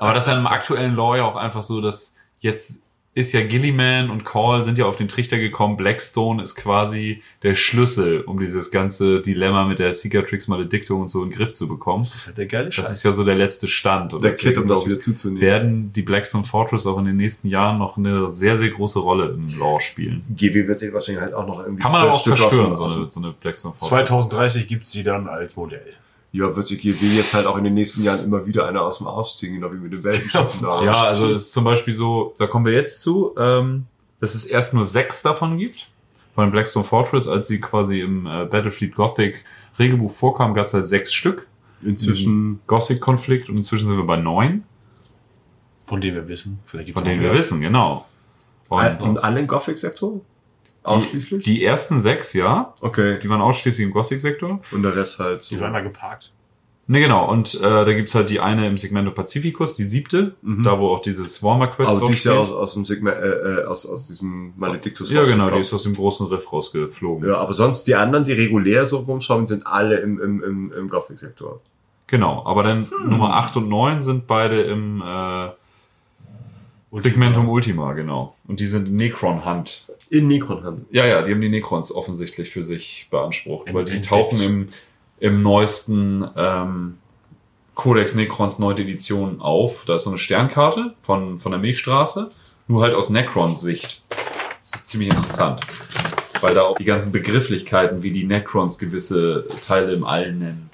Speaker 4: Aber das ist ja im aktuellen Law ja auch einfach so, dass jetzt ist ja Gilliman und Call sind ja auf den Trichter gekommen. Blackstone ist quasi der Schlüssel, um dieses ganze Dilemma mit der Cicatrix Maledictum und so in den Griff zu bekommen.
Speaker 3: Das ist halt der geile Scheiß.
Speaker 4: Das ist ja so der letzte Stand. Und
Speaker 2: Der Kit, um das wieder zuzunehmen.
Speaker 4: werden die Blackstone Fortress auch in den nächsten Jahren noch eine sehr, sehr große Rolle im Law spielen.
Speaker 2: GW wird sich wahrscheinlich halt auch noch irgendwie
Speaker 4: Kann man auch
Speaker 2: Stück
Speaker 4: zerstören, so eine, so eine Blackstone Fortress.
Speaker 3: 2030 gibt's die dann als Modell.
Speaker 2: Ja, wird sich GW jetzt halt auch in den nächsten Jahren immer wieder einer aus dem Arsch ziehen, genau wie mit den
Speaker 3: dem
Speaker 4: Ja,
Speaker 3: Arsch
Speaker 4: also ist zum Beispiel so, da kommen wir jetzt zu, ähm, dass es erst nur sechs davon gibt. Von Blackstone Fortress, als sie quasi im äh, Battlefleet Gothic Regelbuch vorkam, gab es halt sechs Stück.
Speaker 2: Inzwischen
Speaker 4: Gothic-Konflikt und inzwischen sind wir bei neun,
Speaker 3: Von denen wir wissen. Vielleicht gibt's
Speaker 4: von denen wir wissen, genau. Und
Speaker 2: sind alle im Gothic-Sektor? Ausschließlich?
Speaker 4: die ersten sechs, ja,
Speaker 2: okay.
Speaker 4: die waren ausschließlich im Gothic-Sektor.
Speaker 2: Und der Rest halt so.
Speaker 3: Die waren da geparkt.
Speaker 4: Ne, genau. Und äh, da gibt's halt die eine im Segmento Pacificus, die siebte, da wo auch dieses Warmer Quest
Speaker 2: Aber die ist ja aus, aus dem Segment, äh, äh, aus, aus diesem Maledictus
Speaker 4: Ja, genau, die ist aus dem großen Riff rausgeflogen.
Speaker 2: Ja, aber sonst die anderen, die regulär so rumschwammen, sind alle im, im, im, im Gothic-Sektor.
Speaker 4: Genau, aber dann
Speaker 2: Hm.
Speaker 4: Nummer 8 und 9 sind beide im äh, Segmentum Ultima, genau. Und die sind Necron-Hand.
Speaker 2: In Necron-Hand.
Speaker 4: Ja, ja, die haben die Necrons offensichtlich für sich beansprucht, weil die tauchen im, im neuesten ähm, Codex Necrons 9. Edition auf. Da ist so eine Sternkarte von, von der Milchstraße, nur halt aus Necron-Sicht. Das ist ziemlich interessant, weil da auch die ganzen Begrifflichkeiten, wie die Necrons gewisse Teile im All nennen.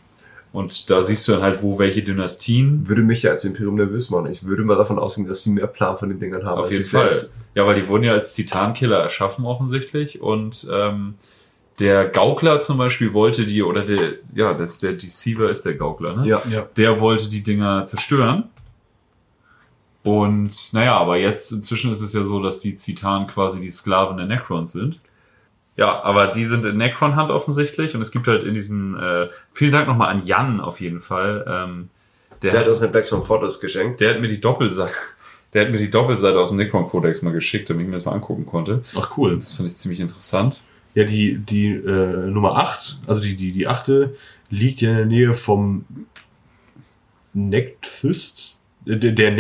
Speaker 4: Und da siehst du dann halt, wo welche Dynastien
Speaker 2: Würde mich ja als Imperium nervös machen. Ich würde mal davon ausgehen, dass sie mehr Plan von den Dingern haben.
Speaker 4: Auf
Speaker 2: als
Speaker 4: jeden
Speaker 2: ich
Speaker 4: Fall.
Speaker 2: selbst.
Speaker 4: Ja, weil die wurden ja als Titankiller erschaffen offensichtlich und ähm, der Gaukler zum Beispiel wollte die, oder der, ja, das, der Deceiver ist der Gaukler, ne?
Speaker 2: Ja.
Speaker 3: Ja.
Speaker 4: Der wollte die Dinger zerstören. Und naja, aber jetzt inzwischen ist es ja so, dass die Zitanen quasi die Sklaven der Necrons sind. Ja, aber die sind in Necron-Hand offensichtlich und es gibt halt in diesem, äh, vielen Dank nochmal an Jan auf jeden Fall. Ähm,
Speaker 2: Der hat uns eine Blackstone Fortress geschenkt.
Speaker 4: der hat mir die Doppelseite, der hat mir die Doppelseite aus dem Necron-Kodex mal geschickt, damit ich mir das mal angucken konnte.
Speaker 3: Ach cool.
Speaker 4: Das finde ich ziemlich interessant.
Speaker 3: Ja, die, die äh, Nummer 8, also die, die, die achte, liegt ja in der Nähe vom Nekthyst, äh, der, der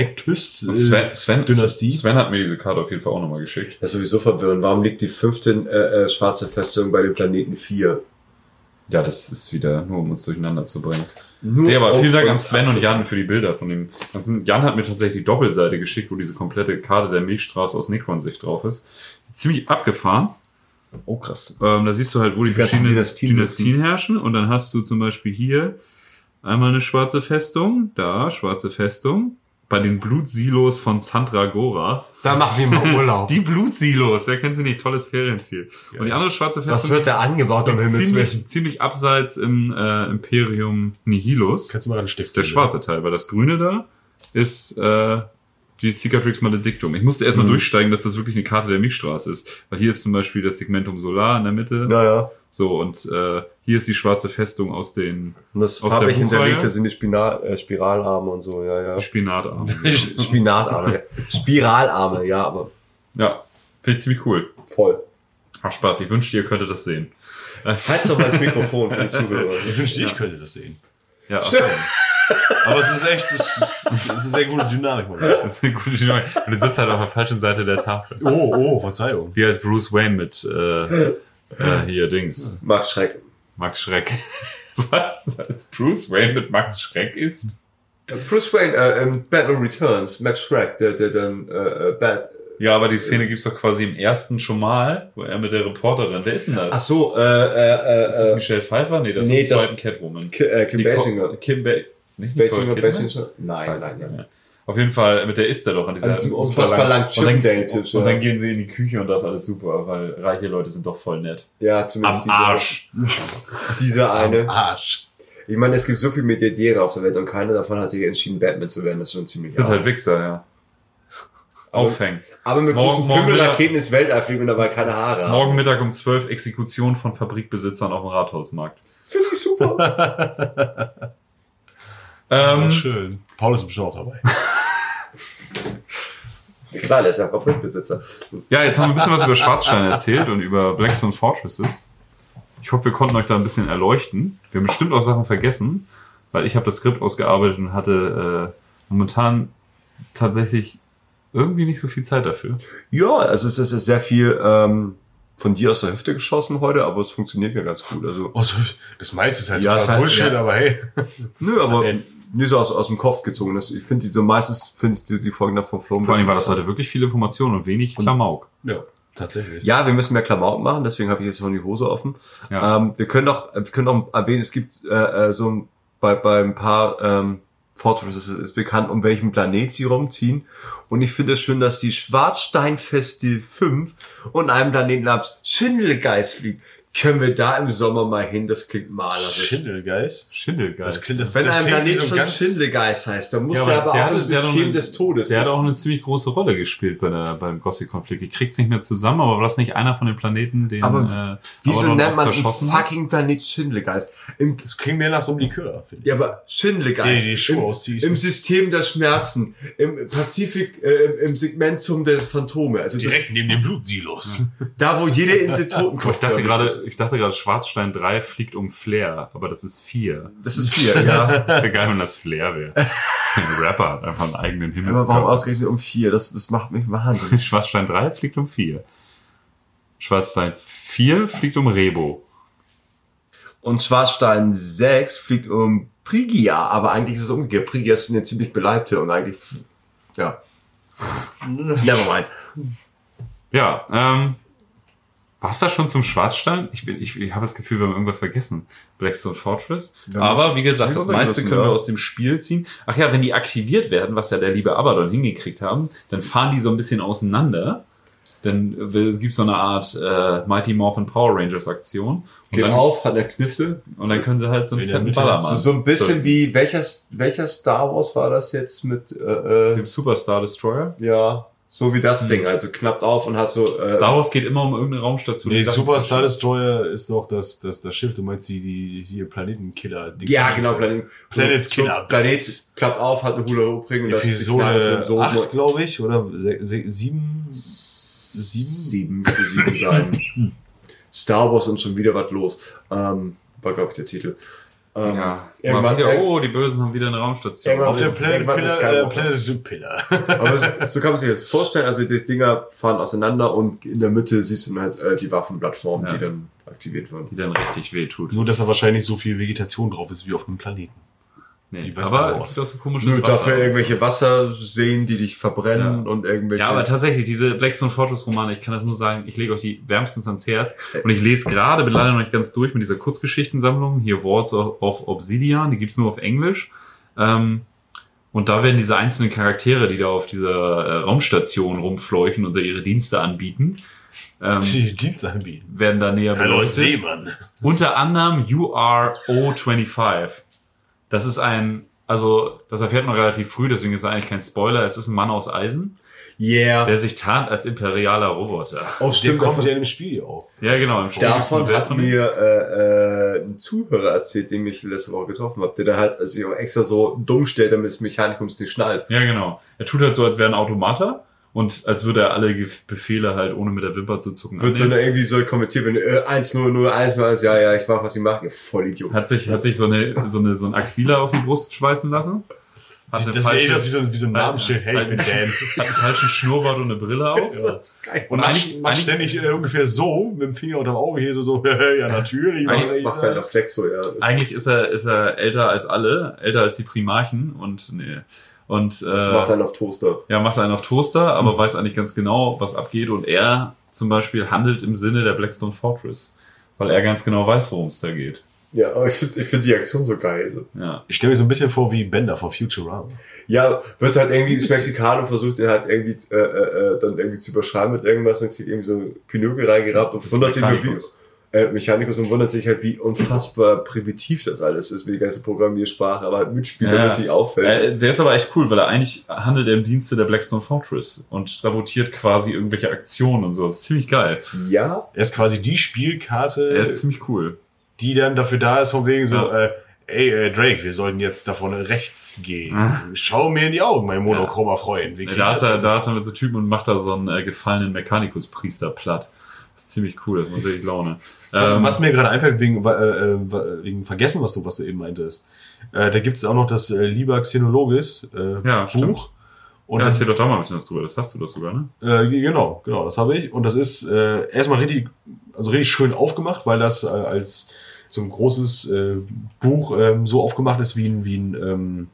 Speaker 4: Und Sven,
Speaker 3: äh,
Speaker 4: Sven,
Speaker 3: Dynastie.
Speaker 4: Sven hat mir diese Karte auf jeden Fall auch nochmal geschickt.
Speaker 2: Das ist sowieso verwirrend. Warum liegt die 15 äh, äh, schwarze Festung bei dem Planeten 4?
Speaker 4: Ja, das ist wieder nur, um uns durcheinander zu bringen.
Speaker 2: Nur
Speaker 4: Nee, aber vielen Dank an Sven und. Jan für die Bilder von dem. ganzen- Jan hat mir tatsächlich die Doppelseite geschickt, wo diese komplette Karte der Milchstraße aus Necron-Sicht drauf ist. Ziemlich abgefahren.
Speaker 2: Oh krass.
Speaker 4: Ähm, da siehst du halt, wo die,
Speaker 2: Die
Speaker 4: verschiedenen
Speaker 2: Dynastien
Speaker 4: Dynastien, herrschen. Und dann hast du zum Beispiel hier einmal eine schwarze Festung, da schwarze Festung. Bei den Blutsilos von Sandragora.
Speaker 6: Da machen wir mal Urlaub.
Speaker 4: Die Blutsilos, wer kennt sie nicht? Tolles Ferienziel. Und die andere schwarze
Speaker 6: Was
Speaker 4: Festung
Speaker 6: wird da angebaut, Himmels Willen?
Speaker 4: ziemlich, ziemlich abseits im äh, Imperium Nihilus.
Speaker 3: Kannst du mal einen Stift
Speaker 4: ist der schwarze Teil, weil das grüne da ist äh, die Cicatrix Maledictum. Ich musste erstmal durchsteigen, dass das wirklich eine Karte der Milchstraße ist. Weil hier ist zum Beispiel das Segmentum Solar in der Mitte.
Speaker 2: Naja.
Speaker 4: So, und äh, hier ist die schwarze Festung aus den
Speaker 2: Und das
Speaker 4: Aus
Speaker 2: farbig hinterlegte sind die Spinal, äh, Spiralarme und so, ja, ja.
Speaker 4: Spinatarmen.
Speaker 2: Spinatarme, ja. Spiralarme, ja, aber
Speaker 4: ja, finde ich ziemlich cool.
Speaker 2: voll.
Speaker 4: Macht Spaß. Ich wünschte, ihr könntet das sehen.
Speaker 2: Halt's doch mal das Mikrofon für die Zuhörer.
Speaker 3: Ich wünschte, ich könnte das sehen.
Speaker 4: Ja, ach,
Speaker 3: Aber es ist echt, das ist eine sehr gute Dynamik. Mann.
Speaker 4: das ist eine gute Dynamik. Und du sitzt halt auf der falschen Seite der Tafel.
Speaker 3: Oh, oh, Verzeihung.
Speaker 4: Wie als Bruce Wayne mit äh, äh, hier Dings.
Speaker 2: Max Schreck.
Speaker 4: Max Schreck. Was? Als Bruce Wayne mit Max Schreck ist?
Speaker 2: Bruce Wayne, äh, in Batman Returns, Max Schreck, der, der dann, äh, äh, Bat,
Speaker 4: Ja, aber die Szene gibt's doch quasi im ersten schon mal, wo er mit der Reporterin, wer ist denn das?
Speaker 2: ach so, äh, äh,
Speaker 4: ist das
Speaker 2: äh, äh,
Speaker 4: Michelle Pfeiffer? Nee, das
Speaker 2: nee,
Speaker 4: ist
Speaker 2: das-
Speaker 4: zweiten Catwoman.
Speaker 2: Ki- äh, Kim Basinger.
Speaker 4: Kim ba nicht
Speaker 2: Basinger? Basinger? Nein, nein,
Speaker 4: es
Speaker 2: nein.
Speaker 4: Auf jeden Fall, mit der ist er doch an dieser super
Speaker 2: unfassbar langen
Speaker 4: und dann, und, und dann gehen sie in die Küche und das ist alles super, weil reiche Leute sind doch voll nett.
Speaker 2: Ja, zumindest
Speaker 4: Am Arsch.
Speaker 2: dieser, dieser eine.
Speaker 3: Arsch.
Speaker 2: Ich meine, es gibt so viele Milliardäre auf der Welt und keiner davon hat sich entschieden, Batman zu werden. Das ist schon ziemlich
Speaker 4: Sind
Speaker 2: arm.
Speaker 4: halt Wichser, ja. Aufhängen.
Speaker 2: Aber mit
Speaker 4: Morgen-
Speaker 2: großen
Speaker 4: morgen
Speaker 2: Pümmelraketen ins Weltall fliegen und dabei keine Haare haben.
Speaker 4: Morgen Mittag um 12 Exekution von Fabrikbesitzern auf dem Rathausmarkt.
Speaker 2: Finde ich super.
Speaker 4: Ähm,
Speaker 3: Ja, schön. Paul ist bestimmt auch dabei.
Speaker 2: Klar, der ist ja Fabrikbesitzer.
Speaker 4: Ja, jetzt haben wir ein bisschen was über Schwarzstein erzählt und über Blackstone Fortresses. Ich hoffe, wir konnten euch da ein bisschen erleuchten. Wir haben bestimmt auch Sachen vergessen, weil ich habe das Skript ausgearbeitet und hatte äh, momentan tatsächlich irgendwie nicht so viel Zeit dafür.
Speaker 2: Ja, also es ist sehr viel ähm, von dir aus der Hüfte geschossen heute, aber es funktioniert ja ganz gut. Also,
Speaker 3: Also, das meiste ist halt
Speaker 2: Ja,
Speaker 3: total
Speaker 2: ist halt-
Speaker 3: Bullshit,
Speaker 2: ja.
Speaker 3: aber hey.
Speaker 2: nö, aber Nie so aus, aus dem Kopf gezogen. Das, ich finde die so meistens finde ich die, die Folgen davon flogen.
Speaker 4: Vor allem war das heute wirklich viel Information und wenig Klamauk.
Speaker 3: Ja, tatsächlich.
Speaker 2: Ja, wir müssen mehr Klamauk machen, deswegen habe ich jetzt schon die Hose offen.
Speaker 4: Ja.
Speaker 2: Ähm, wir können doch, wir können auch erwähnen, es gibt äh, äh, so ein, bei, bei ein paar ähm, Fortresses ist bekannt, um welchen Planet sie rumziehen. Und ich finde es schön, dass die Schwarzsteinfeste 5 und einem Planeten namens Schindelgeist fliegt. Können wir da im Sommer mal hin? Das klingt malerisch.
Speaker 3: Schindelgeist.
Speaker 4: Schindelgeist.
Speaker 3: Das klingt, das,
Speaker 2: Wenn
Speaker 3: das
Speaker 2: ein Planet
Speaker 3: so
Speaker 2: schon Schindelgeist heißt, dann muss
Speaker 3: Ja,
Speaker 2: der
Speaker 3: aber
Speaker 2: aber
Speaker 4: der
Speaker 2: auch im System
Speaker 4: auch-
Speaker 2: des Todes
Speaker 4: Der hat auch
Speaker 2: sitzen.
Speaker 4: eine ziemlich große Rolle gespielt bei der, beim Gothic-Konflikt. Ich krieg's nicht mehr zusammen, aber war das nicht einer von den Planeten, den
Speaker 2: Aber
Speaker 4: äh,
Speaker 2: Wieso
Speaker 4: Abaddon
Speaker 2: nennt man einen fucking Planet Schindelgeist? Im,
Speaker 3: das klingt mehr nach so einem Likör, finde ich.
Speaker 2: ja, aber Schindelgeist.
Speaker 3: Die- die Schuhe
Speaker 2: Im. Im System der Schmerzen. Im Pazifik, äh, im Segmentum der Phantome. Also das,
Speaker 3: Direkt neben den Blutsilos.
Speaker 2: da, wo jede Insel Totenkopf
Speaker 4: Ich dachte gerade. Ich dachte gerade, Schwarzstein 3 fliegt um Flair, aber das ist 4.
Speaker 2: Das ist vier, ja.
Speaker 4: Wäre geil, wenn das Flair wäre. Ein Rapper hat einfach einen eigenen
Speaker 2: Aber warum ausgerechnet um vier? Das, das macht mich wahnsinnig.
Speaker 4: Schwarzstein 3 fliegt um 4. Schwarzstein 4 fliegt um Rebo.
Speaker 2: Und Schwarzstein 6 fliegt um Prigia, aber eigentlich ist es umgekehrt. Prigia ist eine ziemlich beleibte und eigentlich, ja. Nevermind.
Speaker 4: Ja, ähm, war's das schon zum Schwarzstein? Ich, bin, ich, ich habe das Gefühl, wir haben irgendwas vergessen. Blackstone Fortress.
Speaker 2: Ja,
Speaker 4: Aber wie gesagt, das meiste
Speaker 2: wissen,
Speaker 4: können wir
Speaker 2: ja.
Speaker 4: aus dem Spiel ziehen. Ach ja, wenn die aktiviert werden, was ja der liebe Abaddon hingekriegt haben, dann fahren die so ein bisschen auseinander. Dann will- es gibt so eine Art äh, Mighty Morphin Power Rangers Aktion. Und
Speaker 2: Geht
Speaker 4: dann,
Speaker 2: auf, hat eine Knifte.
Speaker 4: und dann können sie halt so einen fetten. Ballermann.
Speaker 2: So, so ein bisschen
Speaker 4: So,
Speaker 2: wie, welcher, welcher Star Wars war das jetzt mit, äh,
Speaker 4: dem
Speaker 2: äh,
Speaker 4: Superstar Destroyer.
Speaker 2: ja, so wie das Ding, also knappt auf und hat so, äh,
Speaker 4: Star Wars geht immer um irgendeine Raumstation.
Speaker 3: Nee, Super Star. Destroyer ist doch das, das, das Schiff, du meinst die, die hier Planetenkiller.
Speaker 2: ja, genau, Planet,
Speaker 3: Planet
Speaker 2: so,
Speaker 3: Killer.
Speaker 2: So, Planet klappt auf, hat eine Hula Hoop Ring und das ist so
Speaker 3: 8, glaube ich, oder se, se, 7? Sieben?
Speaker 2: sieben, müsste sieben sein. Star Wars und schon wieder was los. Ähm, war, glaube ich, der Titel. Ähm,
Speaker 4: Ja, mal
Speaker 2: irgendwann,
Speaker 4: wieder,
Speaker 2: irgendwann-
Speaker 4: oh, die Bösen haben wieder eine Raumstation.
Speaker 2: Irgendwann
Speaker 3: Auf der Planet Pillar, äh. Planet Pillar.
Speaker 2: Aber so, so kann man sich das vorstellen. Also die Dinger fahren auseinander und in der Mitte siehst du dann halt äh, die Waffenplattform,
Speaker 4: Ja.
Speaker 2: die dann aktiviert wird.
Speaker 4: die dann richtig wehtut.
Speaker 3: Nur, dass da wahrscheinlich so viel Vegetation drauf ist wie auf einem Planeten.
Speaker 4: Nee,
Speaker 3: Wie bei Star
Speaker 4: aber
Speaker 3: Wars.
Speaker 4: es gibt so komisches
Speaker 2: Nur
Speaker 4: Wasser.
Speaker 2: dafür irgendwelche Wasserseen, die dich verbrennen
Speaker 4: Ja.
Speaker 2: und irgendwelche.
Speaker 4: Ja, aber tatsächlich, diese Blackstone Fortress Romane, ich kann das nur sagen, ich lege euch die wärmstens ans Herz. Und ich lese gerade, bin leider noch nicht ganz durch mit dieser Kurzgeschichtensammlung, hier Walls of, Obsidian, die gibt's nur auf Englisch. Ähm, und da werden diese einzelnen Charaktere, die da auf dieser äh, Raumstation rumfleuchen und da ihre Dienste anbieten, ähm,
Speaker 3: Die Dienst anbieten.
Speaker 4: werden da näher
Speaker 3: Hallo
Speaker 4: beleuchtet.
Speaker 3: Seemann.
Speaker 4: Unter anderem URO25. Das ist ein, also das erfährt man relativ früh, deswegen ist es eigentlich kein Spoiler. Es ist ein Mann aus Eisen,
Speaker 2: yeah.
Speaker 4: der sich tarnt als imperialer Roboter.
Speaker 2: Oh,
Speaker 3: Der
Speaker 2: stimmt.
Speaker 3: kommt
Speaker 2: Davon,
Speaker 3: ja in dem Spiel auch.
Speaker 4: Ja, genau. Im
Speaker 2: davon hat
Speaker 4: von
Speaker 2: mir äh, äh, ein Zuhörer erzählt, den ich letzte Woche getroffen habe, der da halt sich auch extra so dumm stellt, damit das Mechanikums nicht schnallt.
Speaker 4: Ja, genau. Er tut halt so, als wäre ein Automater und als würde er alle Ge- Befehle halt ohne mit der Wimper zu zucken.
Speaker 2: Wird so
Speaker 4: annehmen.
Speaker 2: eine, irgendwie so kommentiert, wenn äh, 1 0 0 1 1 ja, ja, ich mach, was ich mache. Ja, voll Idiot.
Speaker 4: hat sich, hat sich so eine, so eine, so ein Aquila auf die Brust schweißen lassen. Hat
Speaker 3: Das ist
Speaker 4: falsche-
Speaker 3: eh wie so, wie so ein Namensschild. Hey, ich bin Dan.
Speaker 4: hat einen falschen Schnurrbart und eine Brille aus.
Speaker 2: das geil.
Speaker 3: Und macht, macht ständig äh, ungefähr so, mit dem Finger unterm Auge hier so, so ja, natürlich.
Speaker 4: Eigentlich
Speaker 3: ich
Speaker 2: Macht seinen Reflex so, ja.
Speaker 4: Eigentlich ist er, ist er älter als alle, älter als die Primarchen und nee. Und äh,
Speaker 2: Macht einen auf Toaster.
Speaker 4: ja, macht einen auf Toaster, aber weiß eigentlich ganz genau, was abgeht. Und er zum Beispiel handelt im Sinne der Blackstone Fortress, weil er ganz genau weiß, worum es da geht.
Speaker 2: Ja, aber ich finde ich find die Aktion so geil. So.
Speaker 4: Ja.
Speaker 3: Ich stelle mir so ein bisschen vor wie Bender von Futurama.
Speaker 2: Ja, wird halt irgendwie das Mexikaner versucht den halt irgendwie äh, äh, äh, dann irgendwie zu überschreiben mit irgendwas und kriegt irgendwie so ein Pinökel reingerappt und wundert sich nur wie. Äh, Mechanikus und wundert sich halt, wie unfassbar primitiv das alles ist, wie die ganze Programmiersprache, aber halt mitspielt,
Speaker 4: Ja,
Speaker 2: nicht auffällt.
Speaker 4: Äh, der ist aber echt cool, weil er eigentlich handelt er im Dienste der Blackstone Fortress und sabotiert quasi irgendwelche Aktionen und so. Das ist ziemlich geil.
Speaker 2: ja,
Speaker 3: Er ist quasi die Spielkarte,
Speaker 4: Er ist ziemlich cool.
Speaker 3: die dann dafür da ist, von wegen so,
Speaker 4: Ja.
Speaker 3: äh, ey, äh, Drake, wir sollten jetzt davon rechts gehen.
Speaker 4: Ah.
Speaker 3: Schau mir in die Augen, mein monochromer Freund.
Speaker 4: Ja,
Speaker 3: kriegen
Speaker 4: da, ist er, da ist er mit so Typen und macht da so einen äh, gefallenen Mechanikus-Priester platt. Das ist ziemlich cool, das macht richtig Laune.
Speaker 3: Was,
Speaker 4: Ähm,
Speaker 3: was mir gerade einfällt, wegen, äh, äh, wegen Vergessen, was du, was du eben meintest. Äh, da gibt's auch noch das äh, Liber Xenologis äh,
Speaker 4: Ja, stimmt.
Speaker 3: Buch. Und
Speaker 4: ja,
Speaker 3: das,
Speaker 4: erzähl doch da mal ein bisschen was drüber. Das hast du doch sogar, ne?
Speaker 3: äh, genau, genau, das habe ich. Und das ist äh, erstmal richtig, also richtig schön aufgemacht, weil das äh, als so ein großes äh, Buch ähm, so aufgemacht ist wie ein, wie ein ähm,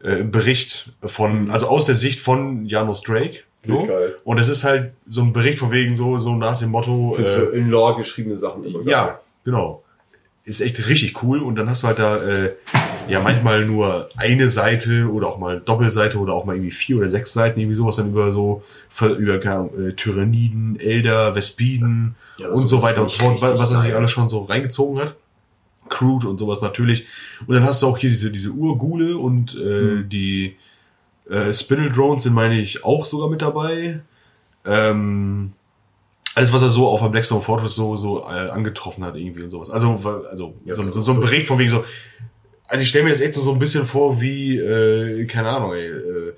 Speaker 3: äh, Bericht von, also aus der Sicht von Janus Drake. So.
Speaker 2: Geil.
Speaker 3: Und es ist halt so ein Bericht von wegen so, so nach dem Motto,
Speaker 2: Für so
Speaker 3: äh,
Speaker 2: in Lore geschriebene Sachen immer geil.
Speaker 3: ja, genau. Ist echt richtig cool. Und dann hast du halt da äh, ja manchmal nur eine Seite oder auch mal Doppelseite oder auch mal irgendwie vier oder sechs Seiten, irgendwie sowas dann über so, über keine Ahnung, äh, Tyranniden, Elder, Vespiden
Speaker 2: Ja,
Speaker 3: und so weiter und so fort, was er sich alles
Speaker 2: geil.
Speaker 3: schon so reingezogen hat. Crude und sowas natürlich. Und dann hast du auch hier diese, diese Urgule und äh, die äh, Spindle Drones sind, meine ich, auch sogar mit dabei. Ähm, alles, was er so auf der Blackstone Fortress so, so äh, angetroffen hat, irgendwie und sowas. Also, also
Speaker 2: Ja,
Speaker 3: so, so, so ein Bericht von wegen so. Also ich stelle mir das echt so, so ein bisschen vor wie, äh, keine Ahnung, ey, äh,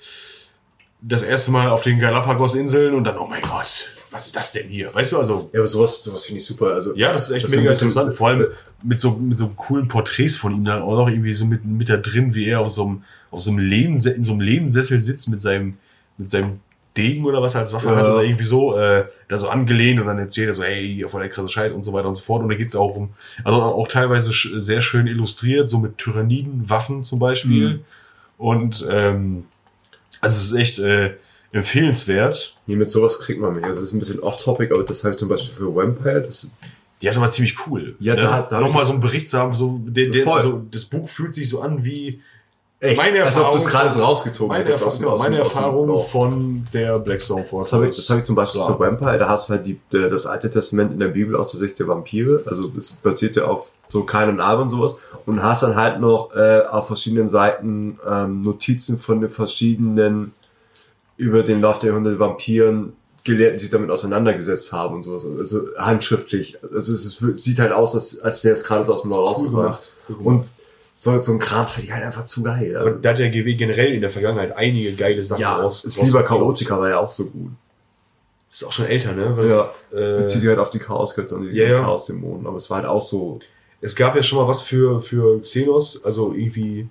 Speaker 3: das erste Mal auf den Galapagos-Inseln und dann, oh mein Gott, was ist das denn hier? Weißt du, also
Speaker 2: Ja, aber sowas, sowas finde ich super. Also,
Speaker 3: ja, das ist echt
Speaker 2: Das
Speaker 3: mega interessant. Vor allem mit so, mit so coolen Porträts von ihm dann auch noch irgendwie so mit, mit da drin, wie er auf so einem, auf so einem Lehnse, in so einem Lehnensessel sitzt mit seinem, mit seinem Degen oder was er als Waffe
Speaker 2: Ja.
Speaker 3: hat oder irgendwie so, äh, da so angelehnt und dann erzählt er so, ey, voll der krasse Scheiß und so weiter und so fort. Und da geht's auch um, also auch teilweise sehr schön illustriert, so mit Tyranniden, Waffen zum Beispiel.
Speaker 2: Mhm.
Speaker 3: Und, ähm, also es ist echt, äh, empfehlenswert.
Speaker 2: nee, mit sowas kriegt man mich. Also, das ist ein bisschen off-topic, aber das habe ich zum Beispiel für Vampire. Das,
Speaker 3: Der ist aber ziemlich cool.
Speaker 2: Ja,
Speaker 3: ne?
Speaker 2: da hat- da hab
Speaker 3: nochmal so einen Bericht zu haben, so der,
Speaker 2: Voll.
Speaker 3: also das Buch fühlt sich so an wie
Speaker 2: echt,
Speaker 3: Meine
Speaker 2: als ob du es
Speaker 3: Erfahrung
Speaker 2: gerade so rausgezogen
Speaker 3: meine, Erfahrung,
Speaker 2: aus
Speaker 3: meine
Speaker 2: aus
Speaker 3: Erfahrung von der Blackstone Force.
Speaker 2: Das habe ich, das habe ich zum Beispiel
Speaker 3: Ja.
Speaker 2: zu Vampire, da hast du halt die, der- das Alte Testament in der Bibel aus der Sicht der Vampire, also es basiert ja auf so Kain und Abel und sowas und hast dann halt noch äh, auf verschiedenen Seiten ähm, Notizen von den verschiedenen über den Lauf der Jahrhunderte Vampiren Gelehrten, die sich damit auseinandergesetzt haben und sowas, also handschriftlich, also es ist, sieht halt aus, als, als wäre es gerade so aus dem Loch rausgebracht und so, so ein Kram finde ich halt einfach zu geil. Also,
Speaker 3: Und da hat der GW generell in der Vergangenheit einige geile Sachen
Speaker 2: ja,
Speaker 3: raus.
Speaker 2: es lieber. Chaotica war ja auch so gut.
Speaker 3: Ist auch schon älter, ne? Weil
Speaker 2: Ja.
Speaker 3: äh,
Speaker 2: bezieht sich halt auf die Chaosgötter und die
Speaker 3: ja.
Speaker 2: Chaosdämonen. Aber es war halt auch so.
Speaker 3: es gab ja schon mal was für, für Xenos, also irgendwie,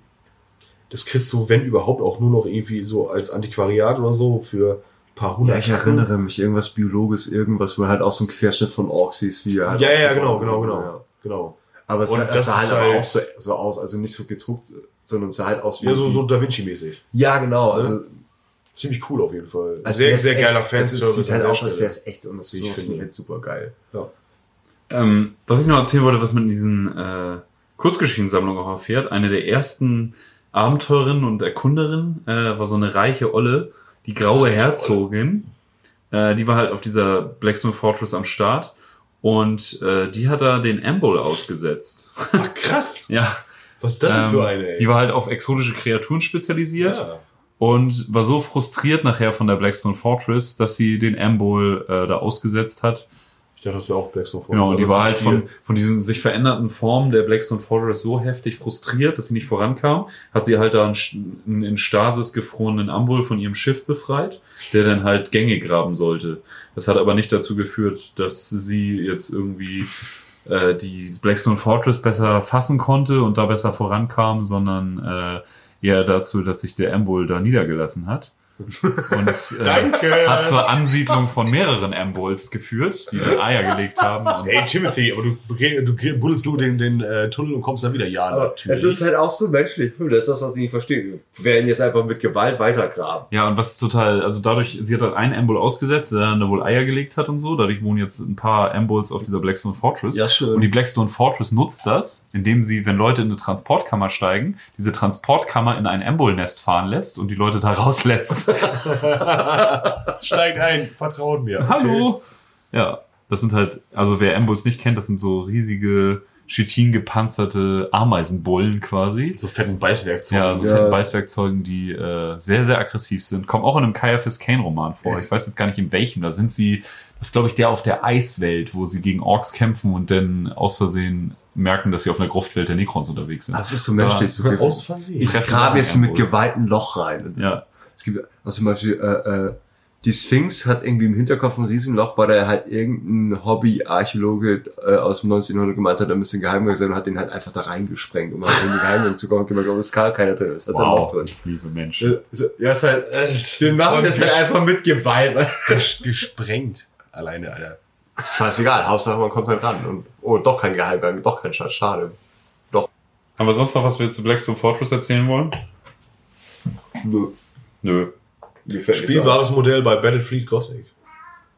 Speaker 3: das kriegst du, wenn überhaupt, auch nur noch irgendwie so als Antiquariat oder so für ein paar hundert
Speaker 2: Ja, ich erinnere mich, irgendwas Biologisches, irgendwas, wo halt auch so ein Querschnitt von Orks hieß, wie er halt
Speaker 3: Ja, ja, genau, genau, genau.
Speaker 2: Ja.
Speaker 3: genau.
Speaker 2: Aber es, sah-
Speaker 3: das
Speaker 2: sah halt
Speaker 3: ist halt-
Speaker 2: auch so, so aus, also nicht so gedruckt, sondern es sah halt aus wie.
Speaker 3: Ja, so, so Da Vinci-mäßig.
Speaker 2: ja, genau. Also,
Speaker 3: Ziemlich cool auf jeden Fall.
Speaker 2: als
Speaker 3: sehr, sehr geiler
Speaker 2: echt.
Speaker 3: Fanservice.
Speaker 2: Es sieht halt
Speaker 3: der
Speaker 2: aus, als wäre es echt und das so
Speaker 3: finde.
Speaker 2: finde ich halt super geil.
Speaker 3: Ja.
Speaker 4: Ähm, was ich noch erzählen wollte, was man in diesen äh, Kurzgeschichtensammlungen auch erfährt, eine der ersten Abenteurerinnen und Erkunderinnen äh, war so eine reiche Olle, die graue Herzogin. Äh, die war halt auf dieser Blackstone Fortress am Start und äh, die hat da den Amble ausgesetzt.
Speaker 3: Ach, krass.
Speaker 4: ja,
Speaker 3: Was ist das denn
Speaker 4: ähm,
Speaker 3: für eine, ey?
Speaker 4: die war halt auf exotische Kreaturen spezialisiert
Speaker 3: ja.
Speaker 4: und war so frustriert nachher von der Blackstone Fortress, dass sie den Amble äh, da ausgesetzt hat.
Speaker 3: Dachte, das wäre auch Blackstone
Speaker 4: Genau, und die
Speaker 3: ist
Speaker 4: war halt
Speaker 3: Spiel.
Speaker 4: von, von diesen sich veränderten Formen der Blackstone Fortress so heftig frustriert, dass sie nicht vorankam. Hat sie halt da einen, einen in Stasis gefrorenen Ambul von ihrem Schiff befreit, der dann halt Gänge graben sollte. Das hat aber nicht dazu geführt, dass sie jetzt irgendwie äh, die Blackstone Fortress besser fassen konnte und da besser vorankam, sondern äh, eher dazu, dass sich der Ambul da niedergelassen hat. Und äh,
Speaker 3: Danke.
Speaker 4: hat zur Ansiedlung von mehreren Ambuls geführt, die dann Eier gelegt haben. Und
Speaker 3: Hey Timothy, aber du, du, du buddelst nur den, den äh, Tunnel und kommst dann wieder. Ja,
Speaker 2: Aber es ist halt auch so menschlich. Das ist das, was ich nicht verstehe. Wir werden jetzt einfach mit Gewalt weitergraben.
Speaker 4: Ja, und was total, also dadurch, sie hat halt einen Ambul ausgesetzt, der dann da wohl Eier gelegt hat und so. Dadurch wohnen jetzt ein paar Ambuls auf dieser Blackstone Fortress.
Speaker 2: Ja, schön.
Speaker 4: Und die Blackstone Fortress nutzt das, indem sie, wenn Leute in eine Transportkammer steigen, diese Transportkammer in ein Ambul-Nest fahren lässt und die Leute da rauslässt.
Speaker 3: Steigt ein, vertraut mir.
Speaker 4: Hallo! Ja, das sind halt, also wer Ambuls nicht kennt, das sind so riesige, chitin gepanzerte Ameisenbullen quasi.
Speaker 3: So fetten Beißwerkzeug.
Speaker 4: Ja, so
Speaker 2: Ja.
Speaker 4: fetten Beißwerkzeugen, die äh, sehr, sehr aggressiv sind. Kommen auch in einem Caiaphas Kane Roman vor. Ich weiß jetzt gar nicht in welchem. Da sind sie, das ist glaube ich der auf der Eiswelt, wo sie gegen Orks kämpfen und dann aus Versehen merken, dass sie auf einer Gruftwelt der Necrons unterwegs sind.
Speaker 2: Das ist so menschlich. So
Speaker 3: aus Versehen.
Speaker 2: ich grabe jetzt mit. Gewalt ein Loch rein.
Speaker 4: Ja,
Speaker 2: Es gibt also zum Beispiel äh, äh, die Sphinx hat irgendwie im Hinterkopf ein Riesenloch, weil er halt irgendein Hobby-Archäologe äh, aus dem 1900 gemeint hat, er müsste ein Geheimgang sein und hat den halt einfach da reingesprengt, um halt in den Geheimgang zu kommen. Oh, es ist gar keiner drin, es hat ein Loch drin.
Speaker 4: liebe Mensch.
Speaker 2: Ja, Ja, ist halt, äh, wir machen das halt einfach mit Gewalt.
Speaker 3: Ges gesprengt. Alleine, Alter.
Speaker 2: Scheißegal, Hauptsache man kommt halt ran und oh, doch kein Geheimgang, doch kein Schatz, schade.
Speaker 4: Haben wir sonst noch was wir zu Blackstone Fortress erzählen wollen?
Speaker 2: Nö.
Speaker 4: Nö.
Speaker 3: Spielbares Modell bei Battlefleet Gothic.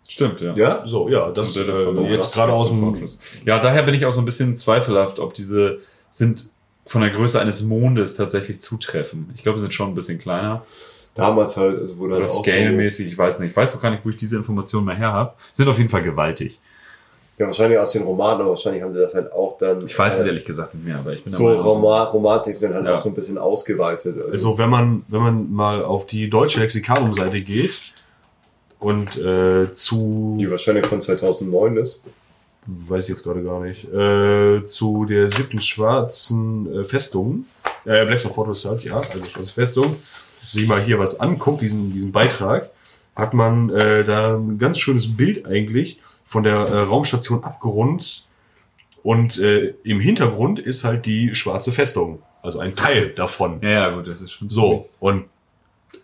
Speaker 4: Stimmt, ja.
Speaker 2: Ja?
Speaker 3: So, ja, das äh, jetzt gerade aus dem.
Speaker 4: Ja, daher bin ich auch so ein bisschen zweifelhaft, ob diese sind von der Größe eines Mondes tatsächlich zutreffen. Ich glaube, sie sind schon ein bisschen kleiner.
Speaker 2: Damals halt, also wurde
Speaker 4: Oder
Speaker 2: halt auch
Speaker 4: scale-mäßig, ich weiß nicht. Ich weiß auch gar nicht, wo ich diese Informationen mehr her habe. Sind auf jeden Fall gewaltig.
Speaker 2: Ja, wahrscheinlich aus den Romanen, aber wahrscheinlich haben sie das halt auch dann.
Speaker 4: Ich weiß es
Speaker 2: äh,
Speaker 4: ehrlich gesagt nicht mehr, aber ich bin
Speaker 2: So
Speaker 4: Meinung-
Speaker 2: Roma Romantik dann halt
Speaker 4: Ja.
Speaker 2: auch so ein bisschen ausgeweitet. Also,
Speaker 3: Also wenn man, wenn man mal auf die deutsche Lexikanum-Seite geht und äh, zu,
Speaker 2: die wahrscheinlich von 2009 ist.
Speaker 3: weiß ich jetzt gerade gar nicht, äh, zu der siebten schwarzen äh, Festung, äh, Blackstone Fortress halt, ja, also schwarze Festung, sich mal hier was anguckt, diesen, diesen Beitrag, hat man äh, da ein ganz schönes Bild eigentlich von der äh, Raumstation abgerundet und äh, im Hintergrund ist halt die schwarze Festung, also ein Teil davon.
Speaker 4: Ja, ja, gut, das ist schon
Speaker 3: So, und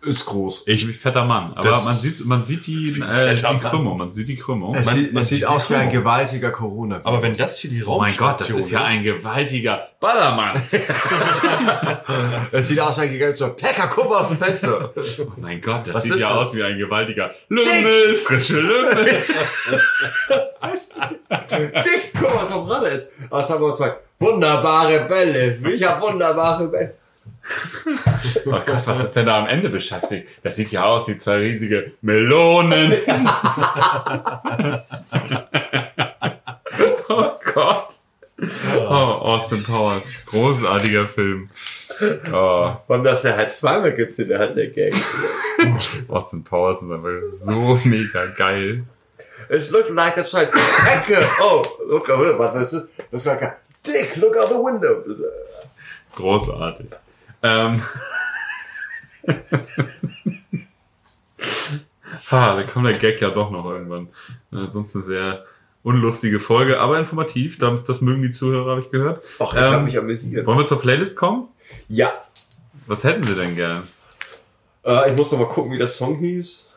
Speaker 2: Ist groß.
Speaker 4: Ich wie fetter Mann. Aber
Speaker 3: Das-
Speaker 4: man sieht, man sieht die, äh, die. Krümmung. Man sieht die Krümmung.
Speaker 6: Es
Speaker 3: Man-
Speaker 6: sieht,
Speaker 3: man
Speaker 6: es sieht
Speaker 3: sieht
Speaker 6: aus wie ein gewaltiger corona
Speaker 3: aber wenn das hier die
Speaker 4: Oh mein Gott, das
Speaker 3: Raumstation
Speaker 4: ist ja ein gewaltiger Ballermann.
Speaker 6: Es sieht aus wie ein gigantischer Pecker, guck mal aus dem Fenster.
Speaker 4: Oh mein Gott, das
Speaker 6: Was
Speaker 4: sieht
Speaker 6: ist
Speaker 4: ja
Speaker 6: das?
Speaker 4: aus wie ein gewaltiger Lümmel, frische Lümmel.
Speaker 2: Dick, guck mal, was am Rande ist. Was haben wir uns gesagt? Wunderbare Bälle. Ich hab wunderbare Bälle.
Speaker 4: Oh Gott, was ist denn da am Ende beschäftigt? Das sieht ja aus wie zwei riesige Melonen. oh Gott. Oh, Austin Powers. Großartiger Film. Oh,
Speaker 2: Und dass er halt zweimal gibt's in der Gang.
Speaker 4: Austin Powers ist einfach so mega geil.
Speaker 2: It looks like a giant pecker. Oh, look. Was ist das? Das ist like a dick. Look out the window.
Speaker 4: Großartig. Ähm. ha, da kommt der Gag ja doch noch irgendwann. Sonst eine sehr unlustige Folge, aber informativ. Das, das mögen die Zuhörer, habe ich gehört.
Speaker 2: Ach, ich
Speaker 4: Ähm,
Speaker 2: hab mich amüsiert.
Speaker 4: Wollen wir zur Playlist kommen?
Speaker 2: Ja.
Speaker 4: Was hätten wir denn gern?
Speaker 2: Äh, ich muss noch mal gucken, wie der Song hieß.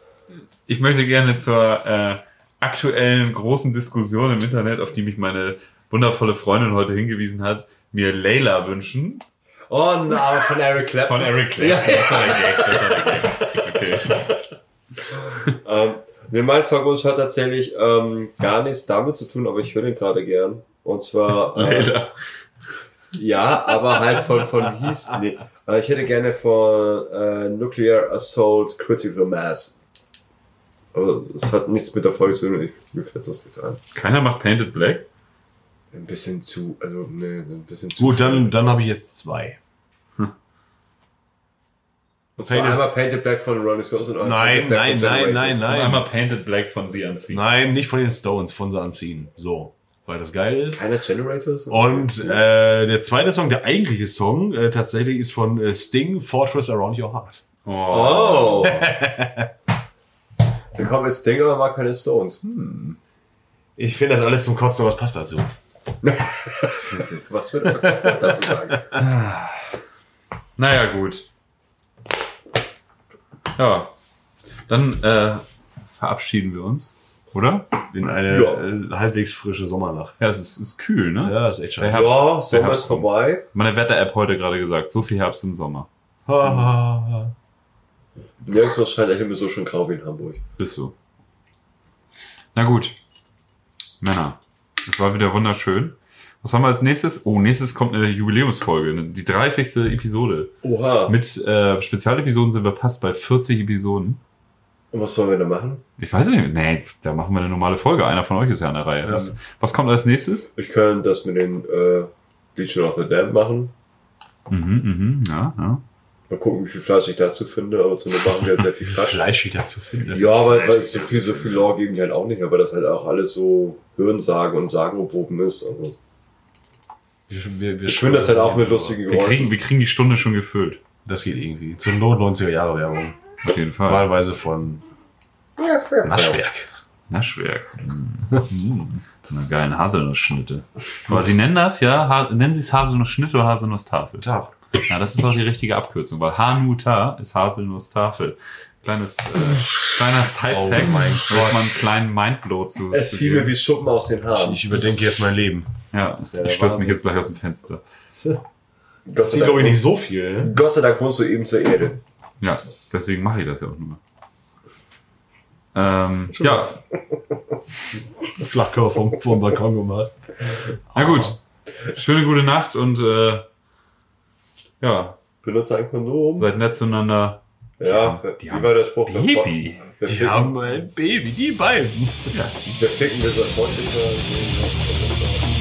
Speaker 4: Ich möchte gerne zur äh, aktuellen großen Diskussion im Internet, auf die mich meine wundervolle Freundin heute hingewiesen hat, mir Layla wünschen.
Speaker 2: Oh, no, von Eric Clapton.
Speaker 4: Von Eric Clapton.
Speaker 2: Ja.
Speaker 4: Das war der Gag. Das war der Gag. Okay.
Speaker 2: Ähm, nee, mein Songwunsch hat tatsächlich ähm, gar nichts damit zu tun, aber ich höre den gerade gern. Und zwar, äh,
Speaker 4: Layla.
Speaker 2: ja, aber halt von, von hieß, nee, äh, ich hätte gerne von äh, Nuclear Assault Critical Mass. Aber es hat nichts mit der Folge zu tun, ich, mir fällt das jetzt an.
Speaker 4: Keiner macht Painted Black.
Speaker 2: Ein bisschen zu, also, ne, ein bisschen zu.
Speaker 3: Gut, dann, dann habe ich jetzt zwei.
Speaker 2: Und zwar
Speaker 3: Painted-
Speaker 2: einmal Painted Black von Rolling Stones und
Speaker 3: Nein,
Speaker 2: Painted Black
Speaker 3: nein,
Speaker 2: von
Speaker 3: nein, nein, nein.
Speaker 4: einmal Painted Black von The Unseen.
Speaker 3: Nein, nicht von den Stones, von The Unseen. So, weil das geil ist.
Speaker 2: Keiner Generators?
Speaker 3: Und äh, der zweite Song, der eigentliche Song, äh, tatsächlich ist von äh, Sting, Fortress Around Your Heart.
Speaker 4: Oh.
Speaker 2: Oh. Dann kommt jetzt Ding, aber mag keine Stones. Hm.
Speaker 3: Ich finde das alles zum Kotzen, aber es passt dazu.
Speaker 2: Was wird er dazu sagen?
Speaker 4: Naja, gut. Ja. Dann äh, verabschieden wir uns, oder?
Speaker 3: In eine
Speaker 2: Ja.
Speaker 3: äh, halbwegs frische Sommernacht.
Speaker 4: Ja, es ist, ist kühl, ne?
Speaker 3: Ja, ist echt
Speaker 4: Der
Speaker 3: scheiße.
Speaker 4: Herbst-
Speaker 2: Ja,
Speaker 4: der
Speaker 2: Sommer
Speaker 4: Herbst
Speaker 2: ist vorbei.
Speaker 4: Meine Wetter-App heute gerade gesagt, so viel Herbst und Sommer.
Speaker 3: Ha, ha, ha.
Speaker 2: Nirgendwo scheint der Himmel so schön grau wie in Hamburg.
Speaker 4: Ist so. Na gut. Männer. Das war wieder wunderschön. Was haben wir als nächstes? Oh, nächstes kommt eine Jubiläumsfolge, ne? die 30. Episode.
Speaker 2: Oha.
Speaker 4: Mit äh, Spezialepisoden sind wir fast bei 40 Episoden.
Speaker 2: Und was sollen wir da machen?
Speaker 4: Ich weiß nicht, nee, da machen wir eine normale Folge. Einer von euch ist ja an der Reihe. Was, was kommt als nächstes?
Speaker 2: Ich könnte das mit den äh, Legion of the Damned machen.
Speaker 4: Mhm, mhm, ja, ja.
Speaker 2: Mal gucken, wie viel Fleisch ich dazu finde, aber zum Glück machen wir halt sehr viel Fleisch.
Speaker 3: Fleisch wieder zu finden.
Speaker 2: Ja, aber weil so viel, so viel Lore geben die halt auch nicht, aber das halt auch alles so Hörensagen und Sagenumwoben ist. Also
Speaker 3: Wir, wir, wir
Speaker 2: ich finde das halt auch mit lustigen
Speaker 4: Wir kriegen,
Speaker 2: Geräuschen.
Speaker 4: wir kriegen die Stunde schon gefüllt.
Speaker 3: Das geht irgendwie. Zur Not 90er Jahre Werbung.
Speaker 4: Auf jeden Fall.
Speaker 3: Wahlweise von Naschwerk.
Speaker 4: Naschwerk. Mm. Eine geilen Haselnussschnitte. Aber sie nennen das ja, ha nennen sie es Haselnussschnitte oder Haselnusstafel?
Speaker 3: Tafel.
Speaker 4: Ja, das ist auch die richtige Abkürzung, weil Hanuta ist Haselnusstafel. Kleines, äh, kleiner Sidefact,
Speaker 3: Oh mein Gott.
Speaker 4: mal einen kleinen Mindblow zu,
Speaker 2: Es
Speaker 4: zu
Speaker 2: fiel mir wie Schuppen aus den Haaren.
Speaker 3: Ich überdenke jetzt mein Leben.
Speaker 4: Ja, ich stürze mich jetzt gleich aus dem Fenster.
Speaker 2: Gott sei,
Speaker 3: Sieht, glaube ich,
Speaker 2: Dank,
Speaker 3: nicht so viel. Ne?
Speaker 2: Gott sei Dank wohnst du eben zur Erde.
Speaker 4: Ja, deswegen mache ich das ja auch nur. Ähm, ja,
Speaker 3: Flachkörper vom, vom Balkon gemacht.
Speaker 4: na gut. Schöne gute Nacht und äh, Ja,
Speaker 2: Benutze ein Kondom.
Speaker 4: seid nett zueinander.
Speaker 2: Ja,
Speaker 4: die
Speaker 2: wie
Speaker 4: haben
Speaker 2: war der Spruch? Wir
Speaker 4: Baby.
Speaker 2: Wir
Speaker 3: Die
Speaker 2: ficken,
Speaker 3: haben ein Baby, die beiden.
Speaker 2: wir ficken, wir sind freundlicher.